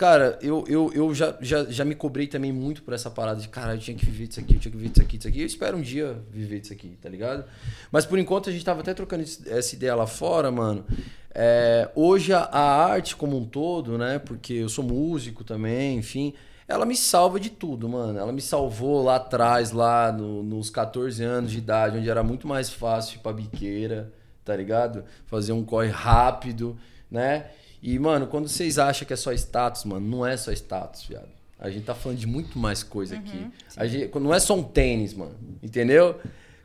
E: cara, eu, eu, eu já, já, já me cobrei também muito por essa parada de, cara, eu tinha que viver disso aqui, eu tinha que viver disso aqui, disso aqui. Eu espero um dia viver disso aqui, tá ligado? Mas por enquanto a gente tava até trocando essa ideia lá fora, mano. É, hoje a, a arte como um todo, né? Porque eu sou músico também, enfim ela me salva de tudo, mano. Ela me salvou lá atrás, lá no- nos 14 anos de idade, onde era muito mais fácil ir pra biqueira, tá ligado? Fazer um corre rápido, né? E, mano, quando vocês acham que é só status, mano, não é só status, viado. A gente tá falando de muito mais coisa aqui. A gente, não é só um tênis, mano, entendeu?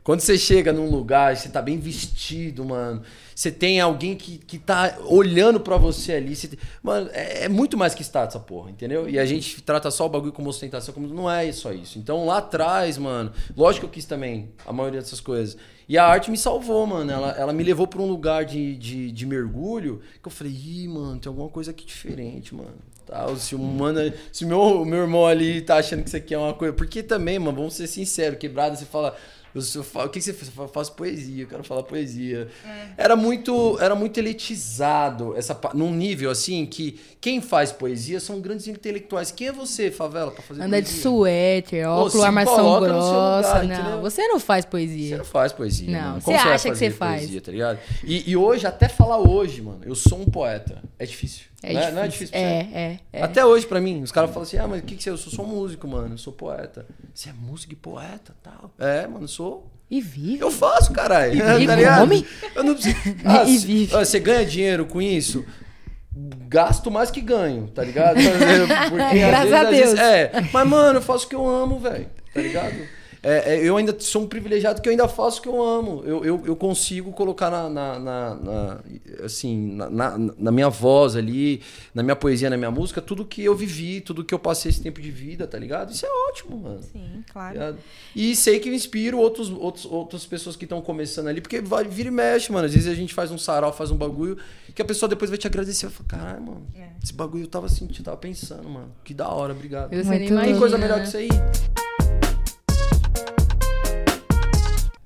E: Quando você chega num lugar, você tá bem vestido, mano. Você tem alguém que, que tá olhando pra você ali. Você Mano, é, é muito mais que status essa porra, entendeu? E a gente trata só o bagulho como ostentação, como não é só isso. Então lá atrás, mano, lógico que eu quis também a maioria dessas coisas. E a arte me salvou, mano. Ela, ela me levou pra um lugar de, de, de mergulho que eu falei, ih, mano, tem alguma coisa aqui diferente, mano. Tá, se o mano, se meu, meu irmão ali tá achando que isso aqui é uma coisa. Porque também, mano, vamos ser sinceros, quebrada, você fala. Eu o que, que você faz? Eu faço poesia, eu quero falar poesia. Era muito era muito elitizado, essa, num nível assim que quem faz poesia são grandes intelectuais. Quem é você, favela, pra fazer
D: Anda de
E: poesia?
D: suéter,
E: Ô,
D: óculos,
E: se
D: armação grossa.
E: lugar,
D: não,
E: entendeu?
D: você não faz
E: Você
D: poesia.
E: não faz poesia.
D: Não,
E: mano.
D: você
E: Como vai
D: acha que você faz.
E: Poesia, tá ligado? E, e hoje, até falar hoje, mano, eu sou um poeta. É difícil.
D: É
E: não,
D: difícil.
E: não é difícil pra você?
D: É, é, é.
E: Até hoje, pra mim, os caras falam assim: ah, mas o que, que você é? Eu sou só músico, mano. Eu sou poeta. Você é músico e poeta tal. É, mano, eu sou.
D: E vive.
E: Eu faço, caralho.
D: E
E: tá ligado?
D: come?
E: Eu não preciso. Ah,
D: E vive.
E: ah, você ganha dinheiro com isso? Gasto mais que ganho, tá ligado? Porque às
D: Graças a
E: às
D: Deus.
E: é, mas mano, eu faço o que eu amo, velho, tá ligado? É, é, eu ainda sou um privilegiado que eu ainda faço o que eu amo. Eu, eu, eu consigo colocar na, na, na- na- assim, na, na- na minha voz ali, na minha poesia, na minha música, tudo que eu vivi, tudo que eu passei esse tempo de vida, tá ligado? Isso é ótimo, mano.
A: Sim, claro.
E: ligado? E sei que eu inspiro outros, outros, outras pessoas que estão começando ali, porque vai, vira e mexe, mano. Às vezes a gente faz um sarau, faz um bagulho, que a pessoa depois vai te agradecer. Vai falar, caralho, mano, esse bagulho eu tava sentindo, tava pensando, mano. Que da hora, obrigado.
B: Muito louco.
E: Tem coisa melhor que isso aí.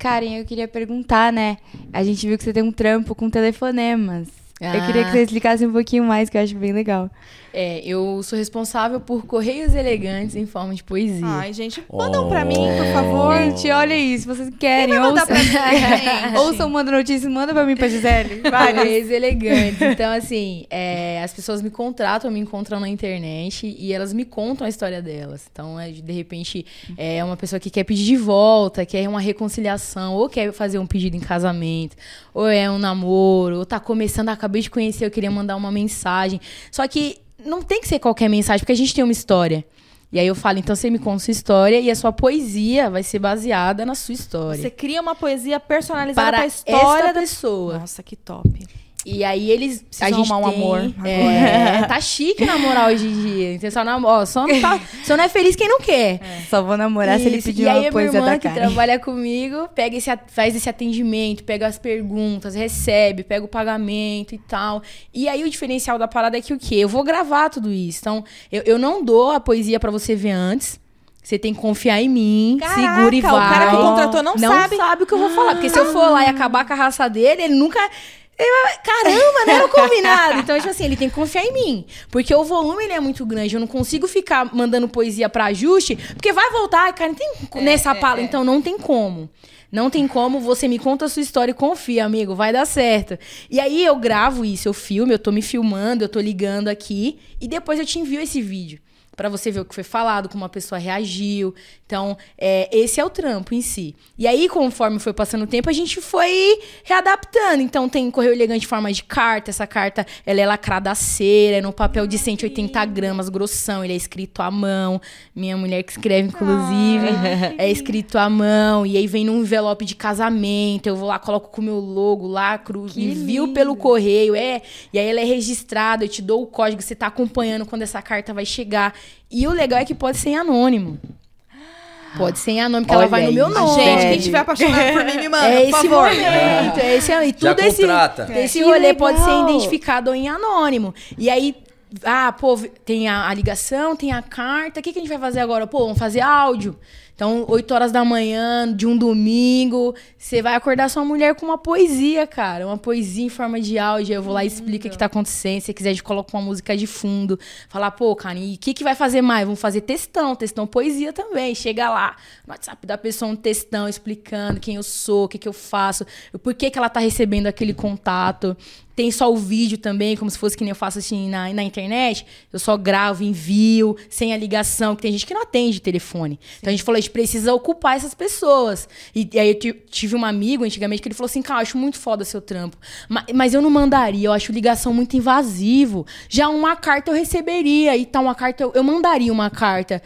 B: Karen, eu queria perguntar, né? A gente viu que você tem um trampo com telefonemas. Eu queria que
D: Ah.
B: você explicasse um pouquinho mais, que eu acho bem legal.
D: É, eu sou responsável por correios elegantes em forma de poesia.
A: Ai, gente, mandam pra mim, por favor.
B: Gente, olha isso, vocês querem,
A: mandar
B: ouçam,
A: pra gente?
B: ouçam, manda notícia, manda pra mim, pra Gisele.
D: Correios elegantes. Então, assim, é, as pessoas me contratam, me encontram na internet e elas me contam a história delas. Então, é, de repente, é uma pessoa que quer pedir de volta, quer uma reconciliação, ou quer fazer um pedido em casamento, ou é um namoro, ou tá começando, acabei de conhecer, eu queria mandar uma mensagem. Só que não tem que ser qualquer mensagem, porque a gente tem uma história. E aí eu falo, então você me conta sua história e a sua poesia vai ser baseada na sua história.
A: Você cria uma poesia personalizada
D: para
A: pra história
D: esta
A: da
D: pessoa.
A: Nossa, que top.
D: E aí eles.
A: Preciso
D: a gente
A: arrumar um
D: tem-
A: amor
D: É, tá chique namorar hoje em dia. Então, só, nam- ó, só, não tá, só não é feliz quem não quer.
B: Só vou namorar se ele
D: Isso.
B: pedir
D: e aí
B: uma
D: a minha irmã
B: da
D: que
B: Karen.
D: trabalha comigo pega esse, faz esse atendimento, pega as perguntas, recebe, pega o pagamento e tal. E aí o diferencial da parada é que o quê? Eu vou gravar tudo isso. Então, eu, eu não dou a poesia pra você ver antes. Você tem que confiar em mim,
A: Caraca,
D: segura e
A: o
D: vai.
A: cara que contratou não sabe.
D: o que eu vou falar. Porque se eu for lá e acabar com a raça dele, ele nunca. Vai- Caramba, não era o combinado. Então, tipo assim, ele tem que confiar em mim. Porque o volume ele é muito grande. Eu não consigo ficar mandando poesia pra ajuste, porque vai voltar, cara, não tem nessa pala. Então não tem como. Não tem como, você me conta a sua história e confia, amigo, vai dar certo. E aí eu gravo isso, eu filmo, eu tô me filmando, eu tô ligando aqui e depois eu te envio esse vídeo. Pra você ver o que foi falado, como a pessoa reagiu. Então, é, esse é o trampo em si. E aí, conforme foi passando o tempo, a gente foi readaptando. Então, tem correio elegante em forma de carta. Essa carta, ela é lacrada a cera, é no papel de 180 gramas, grossão. Ele é escrito à mão. Minha mulher que escreve, inclusive. é escrito à mão. E aí, vem num envelope de casamento. Eu vou lá, coloco com o meu logo, lacro, envio pelo correio. É, e aí, ela é registrada. Eu te dou o código, você tá acompanhando quando essa carta vai chegar. E o legal é que pode ser em anônimo. Pode ser em anônimo, que ela
B: Olha
D: vai no meu
B: aí,
D: nome.
A: Gente, quem tiver apaixonado por mim, me manda,
D: É
A: por
D: esse
A: favor.
D: momento, é esse E
E: Já
D: tudo esse,
E: contrata.
D: esse rolê pode ser identificado em anônimo. E aí, ah, pô, tem a, a ligação, tem a carta. O que, que a gente vai fazer agora? Pô, vamos fazer áudio. Então, 8 horas da manhã de um domingo, você vai acordar sua mulher com uma poesia, cara. Uma poesia em forma de áudio. Eu vou lá e explico o que tá acontecendo. Se quiser, a gente coloca uma música de fundo. Falar, pô, cara, e o que, que vai fazer mais? Vamos fazer textão, textão poesia também. Chega lá no WhatsApp da pessoa um textão explicando quem eu sou, o que, que eu faço, o porquê que ela tá recebendo aquele contato. Tem só o vídeo também, como se fosse que nem eu faço assim na, na internet. Eu só gravo, envio, sem a ligação, que tem gente que não atende telefone. Então a gente falou, a gente precisa ocupar essas pessoas. E, e aí eu ti- tive um amigo antigamente que ele falou assim: cara, eu acho muito foda seu trampo. Ma- Mas, eu não mandaria, eu acho ligação muito invasivo. Já uma carta eu receberia. E tal, uma carta, eu, eu mandaria uma carta.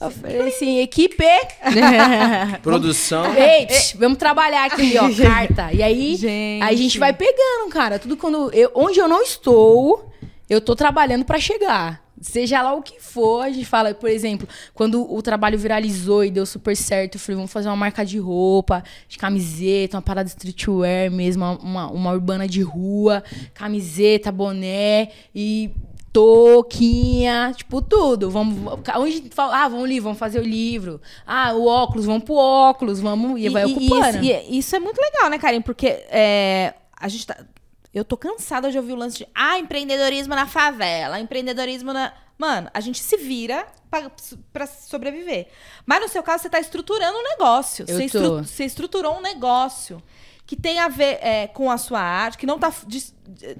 D: Eu falei assim, equipe,
E: Produção.
D: Ei, psh, vamos trabalhar aqui, ó, carta. E aí,
A: Gente.
D: aí a gente vai pegando, cara. Tudo quando. Eu, onde eu não estou, eu tô trabalhando pra chegar. Seja lá o que for, a gente fala, por exemplo, quando o trabalho viralizou e deu super certo, eu falei, vamos fazer uma marca de roupa, de camiseta, uma parada streetwear mesmo, uma, uma, uma urbana de rua, camiseta, boné. E touquinha, tipo, tudo. Vamos, onde, ah, vamos ali, vamos fazer o livro. Ah, o óculos, vamos pro óculos, vamos, e, vai ocupando.
A: Isso, e isso é muito legal, né, Karen? Porque é, a gente tá... Eu tô cansada de ouvir o lance de, ah, empreendedorismo na favela, empreendedorismo na... Mano, a gente se vira pra, pra sobreviver. Mas no seu caso, você tá estruturando um negócio.
D: Eu
A: você, estru- você estruturou um negócio que tem a ver é, com a sua arte, que não tá dis-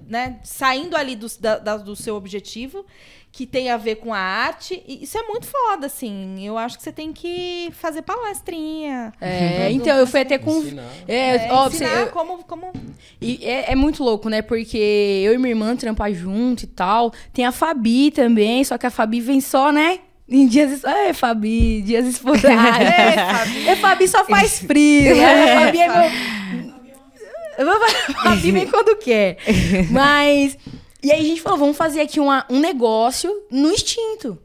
A: né, saindo ali do, da- da- do seu objetivo, que tem a ver com a arte. E isso é muito foda, assim. Eu acho que você tem que fazer palestrinha.
D: É, então, eu fui até com.
E: Ensinar.
D: É,
A: É,
D: ó,
A: ensinar
D: você- eu-
A: como, como...
D: E é, é muito louco, né? Porque eu e minha irmã trampar junto e tal. Tem a Fabi também, só que a Fabi vem só, né? Em dias. es- É, Fabi, dias esporádicos. é, Fabi. É, Fabi só faz frio. A Fabi é meu. A Fabi vem quando quer. Mas. E aí a gente falou, vamos fazer aqui uma, um negócio no instinto.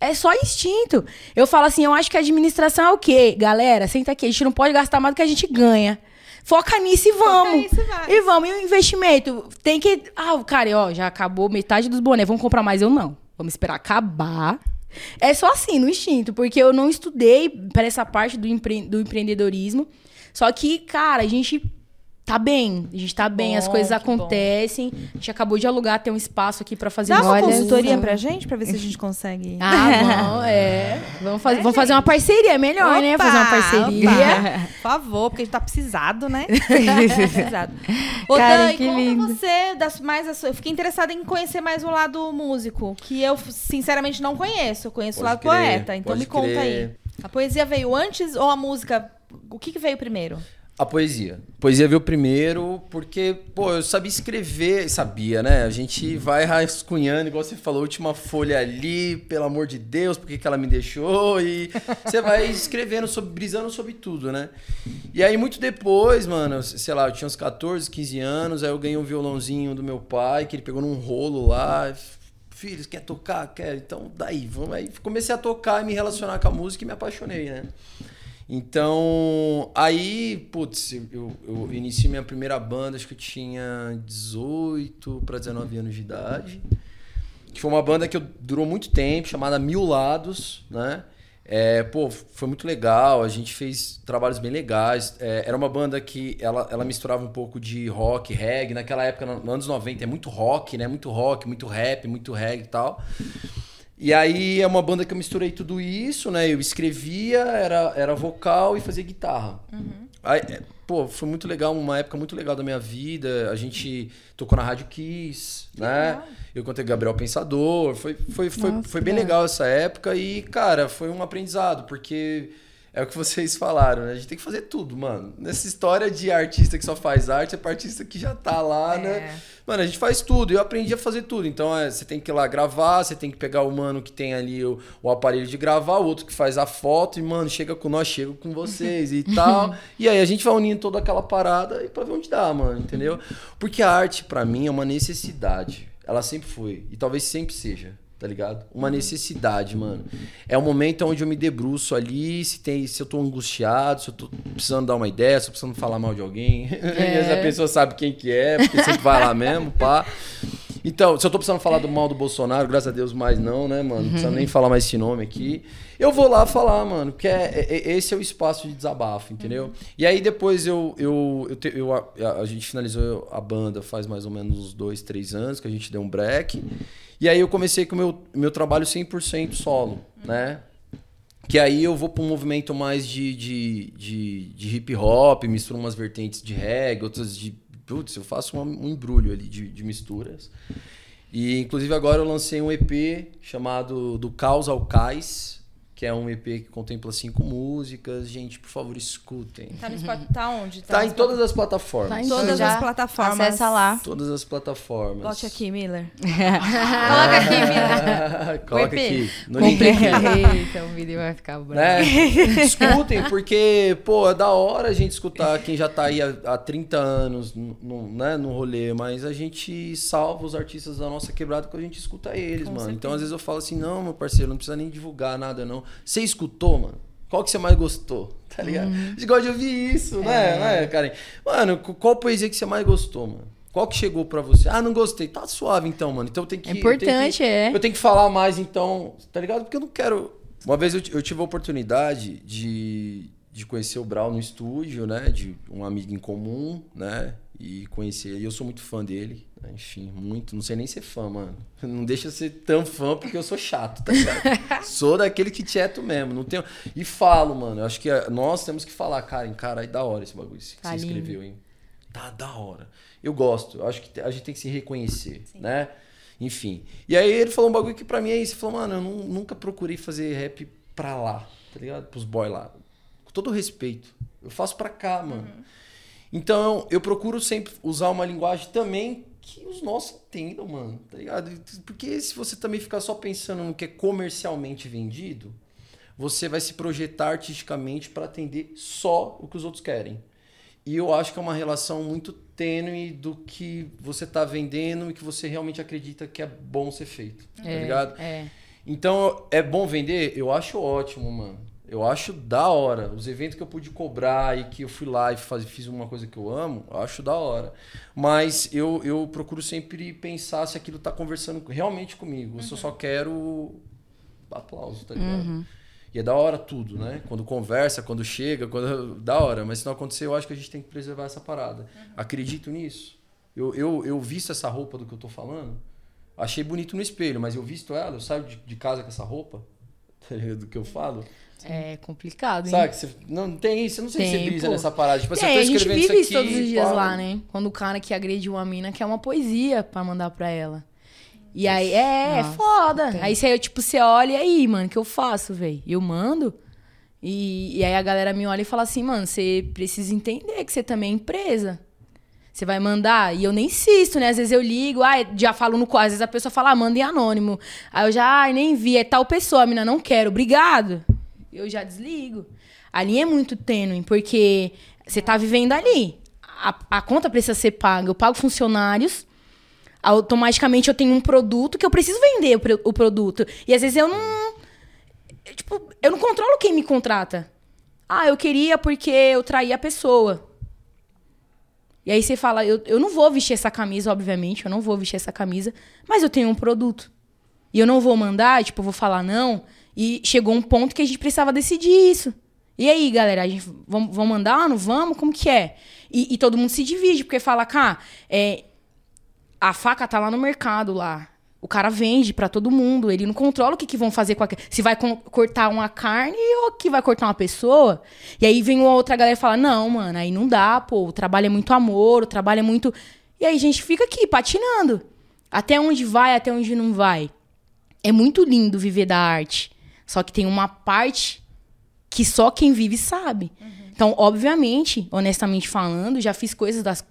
D: É só instinto. Eu falo assim, eu acho que a administração é o quê? Galera, senta aqui, a gente não pode gastar mais do que a gente ganha. Foca nisso e vamos.
A: nisso e
D: vamos. E o investimento? Tem que. Ah, o cara, ó, já acabou metade dos bonés. Vamos comprar mais? Eu não. Vamos esperar acabar. É só assim, no instinto, porque eu não estudei para essa parte do, empre- do empreendedorismo. Só que, cara, a gente tá bem. A gente tá bem, as
A: bom,
D: coisas
A: que bom.
D: acontecem. A gente acabou de alugar, ter um espaço aqui para fazer
A: Dá uma
B: Olha
A: consultoria
B: só.
A: pra gente, pra ver se a gente consegue...
D: ah, vamos, é. Vamos, fazer, vamos fazer uma parceria, é melhor, né?
A: Opa,
D: Fazer uma parceria.
A: opa. Por favor, porque a gente tá precisado, né? precisado. Ô,
B: Cara,
A: Dan,
B: que
A: conta
B: lindo.
A: você das mais a sua- Eu fiquei interessada em conhecer mais o lado músico, que eu sinceramente não conheço. Eu conheço o
E: Pode
A: lado
E: crer,
A: poeta. Então me conta aí.
E: crer.
A: A poesia veio antes ou a música? O que, que veio primeiro?
E: A poesia. Poesia veio primeiro porque, pô, eu sabia escrever, sabia, né? A gente vai rascunhando, igual você falou, última folha ali, pelo amor de Deus, por que que ela me deixou? E você vai escrevendo, sobre, brisando sobre tudo, né? E aí, muito depois, mano, sei lá, eu tinha uns 14, 15 anos, aí eu ganhei um violãozinho do meu pai, que ele pegou num rolo lá. Filhos, quer tocar? Quer? Então, daí, vamos aí. Comecei a tocar e me relacionar com a música e me apaixonei, né? Então, aí, putz, eu, eu iniciei minha primeira banda, acho que eu tinha 18 para 19 anos de idade. Que foi uma banda que durou muito tempo, chamada Mil Lados, né? É, pô, foi muito legal, a gente fez trabalhos bem legais. É, era uma banda que ela, ela misturava um pouco de rock, reggae. Naquela época, nos anos 90, é muito rock, né? Muito rock, muito rap, muito reggae e tal. E aí é uma banda que eu misturei tudo isso, né? Eu escrevia, era, era vocal e fazia guitarra. Aí, é, pô, foi muito legal, uma época muito legal da minha vida. A gente tocou na Rádio Kiss, né? Eu contei Gabriel Pensador. Foi, foi, foi,
B: Nossa,
E: foi bem legal essa época e, cara, foi um aprendizado, porque é o que vocês falaram, né? A gente tem que fazer tudo, mano. Nessa história de artista que só faz arte, é pra artista que já tá lá, né? Mano, a gente faz tudo. Eu aprendi a fazer tudo. Então, é, você tem que ir lá gravar, você tem que pegar o mano que tem ali o, o aparelho de gravar, o outro que faz a foto, e, mano, chega com nós, chega com vocês e tal. e aí a gente vai unindo toda aquela parada e pra ver onde dá, mano, entendeu? Porque a arte, pra mim, é uma necessidade. Ela sempre foi. E talvez sempre seja. Tá ligado? Uma necessidade, mano. É o momento onde eu me debruço ali, se tem, se eu tô angustiado, se eu tô precisando dar uma ideia, se eu tô precisando falar mal de alguém. e essa pessoa sabe quem que é, porque sempre vai lá mesmo, pá. Então, se eu tô precisando falar do mal do Bolsonaro, graças a Deus mais não, né, mano? Não precisa nem falar mais esse nome aqui. Eu vou lá falar, mano, porque é, é- esse é o espaço de desabafo, entendeu? E aí depois eu, eu, eu, te- eu- a, a gente finalizou a banda faz mais ou menos uns dois, três anos, que a gente deu um break. E aí eu comecei com o meu, meu trabalho 100% solo, né? Que aí eu vou para um movimento mais de, de, de, de hip hop, misturo umas vertentes de reggae, outras de. Putz, eu faço um, um embrulho ali de, de misturas. E inclusive agora eu lancei um EP chamado Do Caos ao Cais, que é um EP que contempla cinco músicas. Gente, por favor, escutem.
A: Tá no Spotify? Tá onde?
E: Tá
A: no
E: em todas as plataformas.
D: Tá em
A: Todas
B: Já
A: as plataformas.
B: Acessa lá.
E: Todas as plataformas.
A: Bote aqui, Miller.
B: Coloca aqui, Mila.
E: Coloca aqui. No link aqui.
B: Eita, o vídeo vai ficar bravo.
E: né? Escutem, porque, pô, é da hora a gente escutar quem já tá aí há, há 30 anos no, né, no rolê, mas a gente salva os artistas da nossa quebrada quando a gente escuta eles, mano. Então, às vezes eu falo assim, não, meu parceiro, não precisa nem divulgar nada, não. Você escutou, mano? Qual que você mais gostou? Tá ligado? A gente gosta de ouvir isso, né, né, Karen? Mano, qu- qual poesia que você mais gostou, mano? Qual que chegou pra você? Ah, não gostei. Tá suave então, mano. Então tem que.
D: É importante,
E: eu tenho
D: é.
E: que, Eu tenho que falar mais, então, tá ligado? Porque eu não quero. Uma vez eu, eu tive a oportunidade de, de conhecer o Brau no estúdio, né? De um amigo em comum, né? E conhecer. E eu sou muito fã dele, né? enfim, muito. Não sei nem ser fã, mano. Não deixa ser tão fã porque eu sou chato, tá ligado? sou daquele que tieto mesmo. Não tenho... E falo, mano. Eu acho que eh, nós temos que falar, cara, cara, aí da hora esse bagulho que
D: Tá
E: você
D: lindo.
E: escreveu, hein? Tá da hora. Eu gosto. Eu acho que a gente tem que se reconhecer, né? Enfim. E aí ele falou um bagulho que pra mim é isso. Ele falou, mano, eu nu- nunca procurei fazer rap pra lá, tá ligado? Pros boy lá. Com todo respeito. Eu faço pra cá, mano. Então eu procuro sempre usar uma linguagem também que os nossos entendam, mano, tá ligado? Porque se você também ficar só pensando no que é comercialmente vendido, você vai se projetar artisticamente pra atender só o que os outros querem. E eu acho que é uma relação muito tênue do que você tá vendendo e que você realmente acredita que é bom ser feito, tá ligado?
D: É.
E: Então, é bom vender? Eu acho ótimo, mano. Eu acho da hora. Os eventos que eu pude cobrar e que eu fui lá e faz, fiz uma coisa que eu amo, eu acho da hora. Mas eu, eu procuro sempre pensar se aquilo tá conversando realmente comigo. Se eu só quero aplauso, tá ligado? E é da hora tudo, né? Quando conversa, quando chega, quando. Da hora. Mas se não acontecer, eu acho que a gente tem que preservar essa parada. Acredito nisso. Eu, eu, eu visto essa roupa do que eu tô falando. Achei bonito no espelho, mas eu visto ela, eu saio de, de casa com essa roupa. tá? Do que eu falo.
D: É complicado, hein?
E: Sabe? que Você, não, tem isso. Eu não sei se
D: Tem,
E: você brisa
D: pô.
E: nessa parada. Tipo, assim,
D: Tem,
E: eu tô
D: a gente vive isso
E: aqui.
D: todos os dias
E: pá,
D: lá, né? Quando o cara que agride uma mina quer uma poesia pra mandar pra ela. E aí, é, é
B: Nossa,
D: foda.
B: tem.
D: Aí você, tipo, você olha e aí, mano, o que eu faço, velho? Eu mando. E, e aí a galera me olha e fala assim, mano, você precisa entender que você também é empresa. Você vai mandar? E eu nem insisto, né? Às vezes eu ligo, ah, já falo no quadro. Às vezes a pessoa fala, ah, manda em anônimo. Aí eu já, ai, nem vi, é tal pessoa, a mina não quero, obrigado. Eu já desligo. A linha é muito tênue, porque você tá vivendo ali. A, a conta precisa ser paga. Eu pago funcionários, automaticamente eu tenho um produto que eu preciso vender o, o produto. E às vezes eu não. eu, Tipo, eu não controlo quem me contrata. Ah, eu queria porque eu traí a pessoa. E aí você fala, eu, eu não vou vestir essa camisa, obviamente, eu não vou vestir essa camisa, mas eu tenho um produto. E eu não vou mandar, tipo, eu vou falar não. E chegou um ponto que a gente precisava decidir isso. E aí, galera, a gente vamos, vamos mandar, não vamos? Como que é? E, e todo mundo se divide, porque fala, cá, é, a faca tá lá no mercado lá. O cara vende pra todo mundo, ele não controla o que, que vão fazer com a Se vai cortar uma carne ou que vai cortar uma pessoa. E aí vem uma outra galera e fala: "Não, mano, aí não dá, pô, o trabalho é muito amor, o trabalho é muito". E aí a gente fica aqui patinando. Até onde vai, até onde não vai. É muito lindo viver da arte. Só que tem uma parte que só quem vive sabe. Então, obviamente, honestamente falando, já fiz coisas das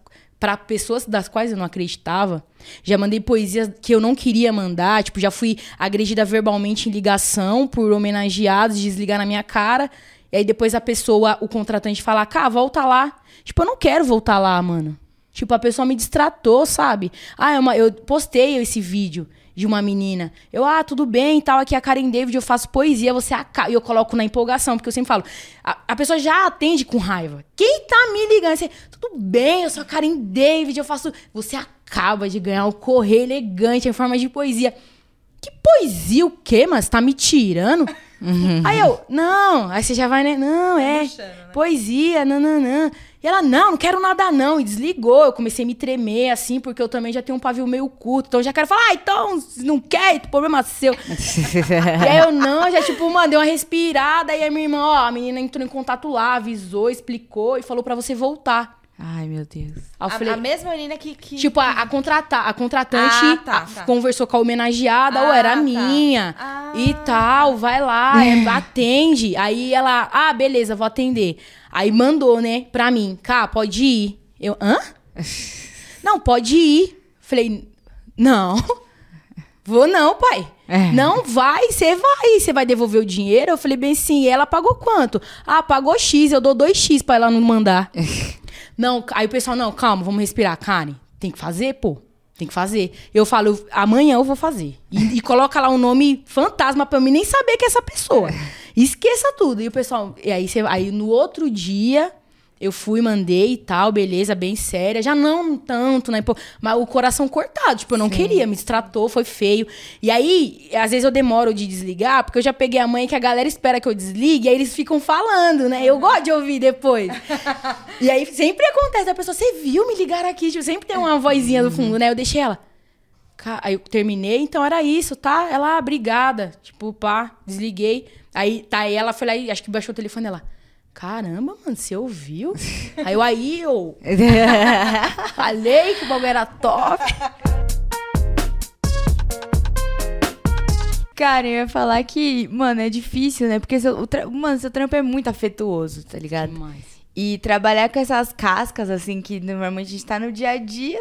D: para pessoas das quais eu não acreditava. Já mandei poesias que eu não queria mandar, tipo, já fui agredida verbalmente em ligação por homenageados, desligar na minha cara. E aí depois a pessoa, o contratante fala: "Cá, volta lá". Tipo, eu não quero voltar lá, mano. Tipo, a pessoa me distratou, sabe? Ah, é uma- eu postei esse vídeo de uma menina. Eu, ah, tudo bem tal, aqui é a Karen David, eu faço poesia, você acaba. E eu coloco na empolgação, porque eu sempre falo, a, a pessoa já atende com raiva. Quem tá me ligando? Você, tudo bem, eu sou a Karen David, eu faço. Você acaba de ganhar o correio elegante em forma de poesia. Que poesia o quê, mas tá me tirando? Aí eu, não, aí você já vai, né? Não, é. Poesia, nananã. E ela, não, não quero nada não. E desligou. Eu comecei a me tremer, assim, porque eu também já tenho um pavio meio curto. Então eu já quero falar, ah, então, não quer, problema seu. e aí eu, não, já, tipo, mandei uma respirada. E aí minha irmã, ó, a menina entrou em contato lá, avisou, explicou e falou pra você voltar.
B: Ai, meu Deus.
A: A,
D: falei,
A: a mesma menina que. que...
D: Tipo, a, a, contrata, a contratante
A: Ah, tá,
D: a-
A: tá.
D: conversou com a homenageada,
A: Ah,
D: ou era
A: tá.
D: minha,
A: Ah.
D: e tal, vai lá, é, atende. Aí ela, ah, beleza, vou atender. Aí mandou, né, pra mim, cá, pode ir. Eu, hã? Não, pode ir. Falei, não, vou não, pai.
B: É.
D: Não vai, você vai, você vai devolver o dinheiro? Eu falei bem sim, e ela pagou quanto? Ah, pagou X, eu dou 2X pra ela não mandar. Não, aí o pessoal, não, calma, vamos respirar. Karen, tem que fazer, pô. Tem que fazer. Eu falo, amanhã eu vou fazer. E, e coloca lá um nome fantasma pra eu nem saber que é essa pessoa. Esqueça tudo. E o pessoal, e aí, você, aí no outro dia, Eu fui, mandei e tal, beleza, bem séria. Já não tanto, né? pô, Mas o coração cortado, tipo, eu não queria, me destratou, foi feio. E aí, às vezes eu demoro de desligar, porque eu já peguei a mãe que a galera espera que eu desligue, e aí eles ficam falando, né? Eu gosto de ouvir depois. e aí sempre acontece, a pessoa, você viu me ligar aqui? Tipo, sempre tem uma vozinha do fundo, né? Eu deixei ela. Aí eu terminei, então era isso, tá? Ela, ah, obrigada. Tipo, pá, desliguei. Aí, tá, aí ela foi lá e acho que baixou o telefone dela. Caramba, mano, você ouviu? aí eu, aí eu falei que o bagulho era top.
B: Cara, eu ia falar que, mano, é difícil, né? Porque seu, o tra- mano, seu trampo é muito afetuoso, tá ligado?
D: Demais.
B: E trabalhar com essas cascas, assim, que normalmente a gente tá no dia a dia,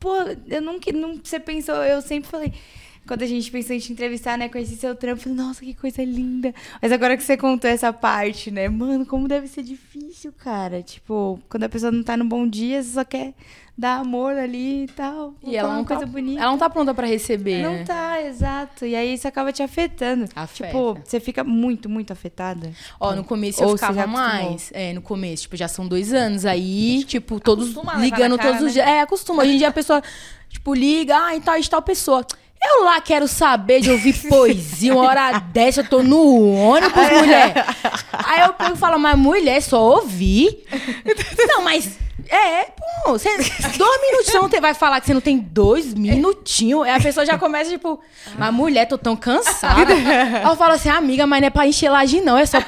B: pô, eu nunca, não, você pensou, eu sempre falei, quando a gente pensou em te entrevistar, né, conheci seu trampo, falei, nossa, que coisa linda. Mas agora que você contou essa parte, né, mano, como deve ser difícil, cara. Tipo, quando a pessoa não tá no bom dia, você só quer dar amor ali e tal.
D: E ela não,
B: uma
D: tá,
B: coisa bonita.
D: ela não tá pronta pra receber,
B: Não
D: né?
B: tá, exato. E aí isso acaba te afetando.
D: Afeta.
B: Tipo, você fica muito, muito afetada.
D: Ó, no começo eu
B: Ou
D: ficava mais. É, no começo, tipo, já são dois anos. Aí, tipo, todos ligando
A: cara,
D: todos os
A: né?
D: dias. É, acostuma. Hoje em dia a pessoa, tipo, liga, ah, e tal, e tal pessoa. Eu lá quero saber de ouvir poesia, uma hora dessa, eu tô no ônibus, mulher. Aí eu pego e falo, mas mulher, só ouvir. Não, mas. É, pô, você, dois minutos você vai falar que você não tem dois minutinhos. Aí a pessoa já começa, tipo, mas mulher, tô tão cansada. Aí eu falo assim, amiga, mas não é pra encher laje, não, é só.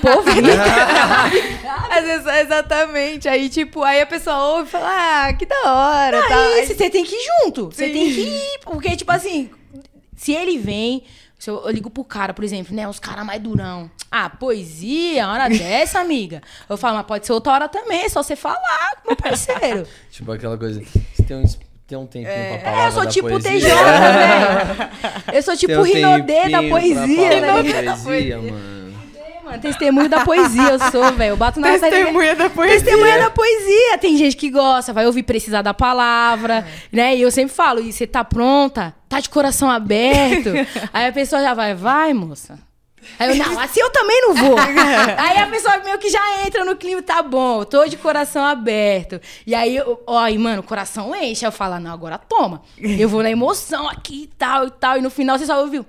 B: Às vezes, exatamente. Aí, tipo, aí a pessoa ouve e fala, ah, que da hora. tá?
D: Aí
B: Aí,
D: você tem que ir junto. Você tem que ir. Porque, tipo assim, se ele vem. Se eu, eu ligo pro cara, por exemplo, né? Os caras mais durão. Ah, poesia, hora dessa, amiga. Eu falo, mas pode ser outra hora também, é só você falar, meu parceiro.
E: Tipo aquela coisa. Você tem um, tem um tempinho pra palavra
D: É, eu sou tipo
E: poesia.
D: TJ, velho. Eu sou tipo
E: um
D: Rinodê da poesia, né?
E: palavra da poesia, mano.
D: Mano, testemunho da poesia eu sou, velho. Eu bato na
B: Testemunha da poesia.
D: Testemunha da poesia. Tem gente que gosta, vai ouvir precisar da palavra, né? E eu sempre falo, e você tá pronta? Tá de coração aberto? Aí a pessoa já vai, vai, moça. Aí eu, não, assim eu também não vou. aí a pessoa meio que já entra no clima, tá bom, tô de coração aberto. E aí, eu- ó, e, mano, o coração enche. Eu falo, não, agora toma. Eu vou na emoção aqui e tal e tal. E no final você só ouviu.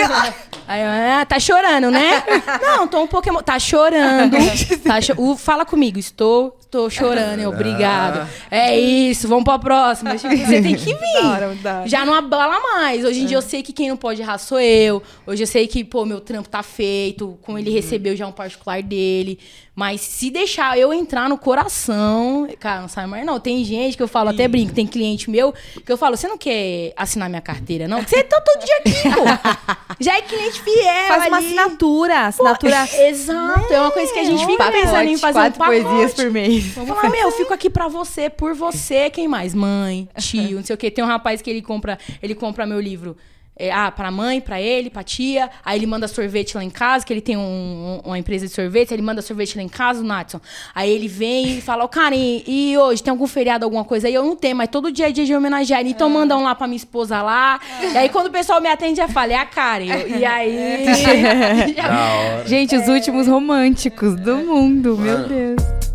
D: Aí, eu, ah, tá chorando, né? Não, tô um pouco emo... Tá chorando. Tá cho- o- Fala comigo, estou, estou chorando. Eu, obrigado. É isso, vamos pra próxima. Tipo, Você tem que vir.
B: Da hora, da hora.
D: Já não abala mais. Hoje em dia eu sei que quem não pode errar sou eu. Hoje eu sei que, pô, meu trampo tá feito. Com ele recebeu já um particular dele. Mas se deixar eu entrar no coração, cara, não sai mais não. Tem gente que eu falo, até brinco, tem cliente meu que eu falo, você não quer assinar minha carteira, não? Você tá todo dia aqui, pô. Já é cliente fiel
A: Faz uma
D: ali.
A: assinatura. Assinatura.
D: Exato, é uma coisa que a gente fica
B: Pacote,
D: pensando em fazer
B: quatro
D: um pacote.
B: poesias por mês.
D: Vamos falar, meu, eu fico aqui pra você, por você, quem mais? Mãe, tio, não sei o quê. Tem um rapaz que ele compra, ele compra meu livro. é, ah, pra mãe, pra ele, pra tia. Aí ele manda sorvete lá em casa, que ele tem um- um- uma empresa de sorvete. Ele manda sorvete lá em casa, o Natson. Aí ele vem e fala, ô, Karen, e hoje tem algum feriado, alguma coisa aí? Eu não tenho, mas todo dia é dia de homenagear. ele. Então manda um lá pra minha esposa lá. E aí quando o pessoal me atende, já fala, é a Karen. E aí...
E: hora.
B: Gente, os últimos românticos do mundo, meu
E: Mano.
B: Deus.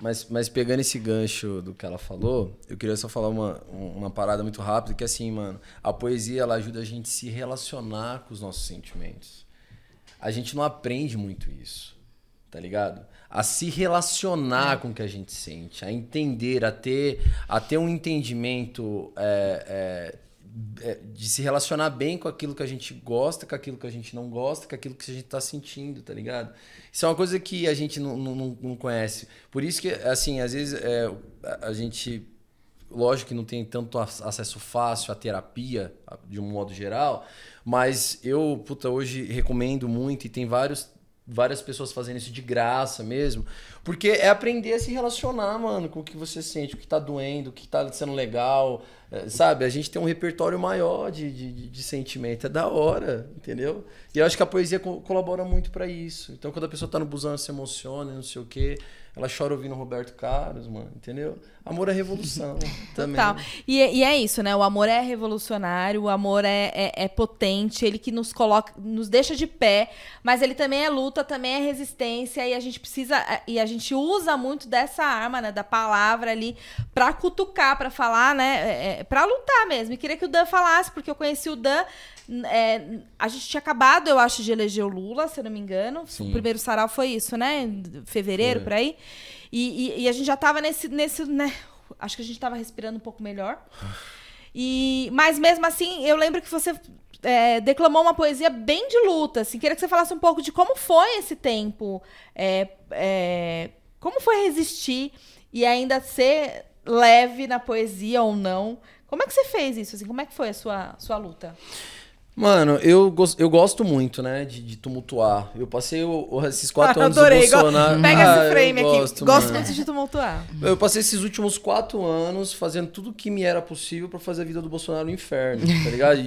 E: Mas, mas pegando esse gancho do que ela falou, eu queria só falar uma, um- uma parada muito rápida, que assim, mano, a poesia ela ajuda a gente a se relacionar com os nossos sentimentos. A gente não aprende muito isso, tá ligado? A se relacionar com o que a gente sente, a entender, a ter, a ter um entendimento é, é, é, de se relacionar bem com aquilo que a gente gosta, com aquilo que a gente não gosta, com aquilo que a gente tá sentindo, tá ligado? Isso é uma coisa que a gente não, não, não- conhece. Por isso que, assim, às vezes é, a- gente lógico que não tem tanto ac- acesso fácil à terapia, de um modo geral, mas eu, puta, hoje recomendo muito e tem vários, várias pessoas fazendo isso de graça mesmo, porque é aprender a se relacionar, mano, com o que você sente, o que tá doendo, o que tá sendo legal, eh, sabe? A gente tem um repertório maior de, de, de- sentimento, é da hora, entendeu? E eu acho que a poesia co- colabora muito pra isso. Então, quando a pessoa tá no busão, se emociona, não sei o quê, ela chora ouvindo Roberto Carlos, mano, entendeu? Amor é revolução também.
A: Total. E, é- e é isso, né? O amor é revolucionário, o amor é, é, é potente, ele que nos coloca, nos deixa de pé, mas ele também é luta, também é resistência, e a gente precisa, e a gente usa muito dessa arma, né? Da palavra ali, pra cutucar, pra falar, né? É, é, pra lutar mesmo. E queria que o Dan falasse, porque eu conheci o Dan. É, a gente tinha acabado, eu acho, de eleger o Lula, se eu não me engano.
E: Sim.
A: O primeiro sarau foi isso, né? Em Fevereiro,
E: Foi.
A: por aí. E, e- e a gente já tava nesse, nesse, né? Acho que a gente tava respirando um pouco melhor. E, mas mesmo assim, eu lembro que você é, declamou uma poesia bem de luta. Assim, queria que você falasse um pouco de como foi esse tempo, é, é, como foi resistir e ainda ser leve na poesia ou não. Como é que você fez isso? Assim, como é que foi a sua, sua luta?
E: Mano, eu, gos- eu gosto muito, né, de, de tumultuar. Eu passei o- o- esses quatro
A: Ah,
E: anos
A: adorei.
E: do Bolsonaro.
A: Pega
E: Ah,
A: esse frame aqui.
E: gosto,
A: Gosto muito de tumultuar.
E: Eu passei esses últimos quatro anos fazendo tudo que me era possível pra fazer a vida do Bolsonaro no inferno, tá ligado?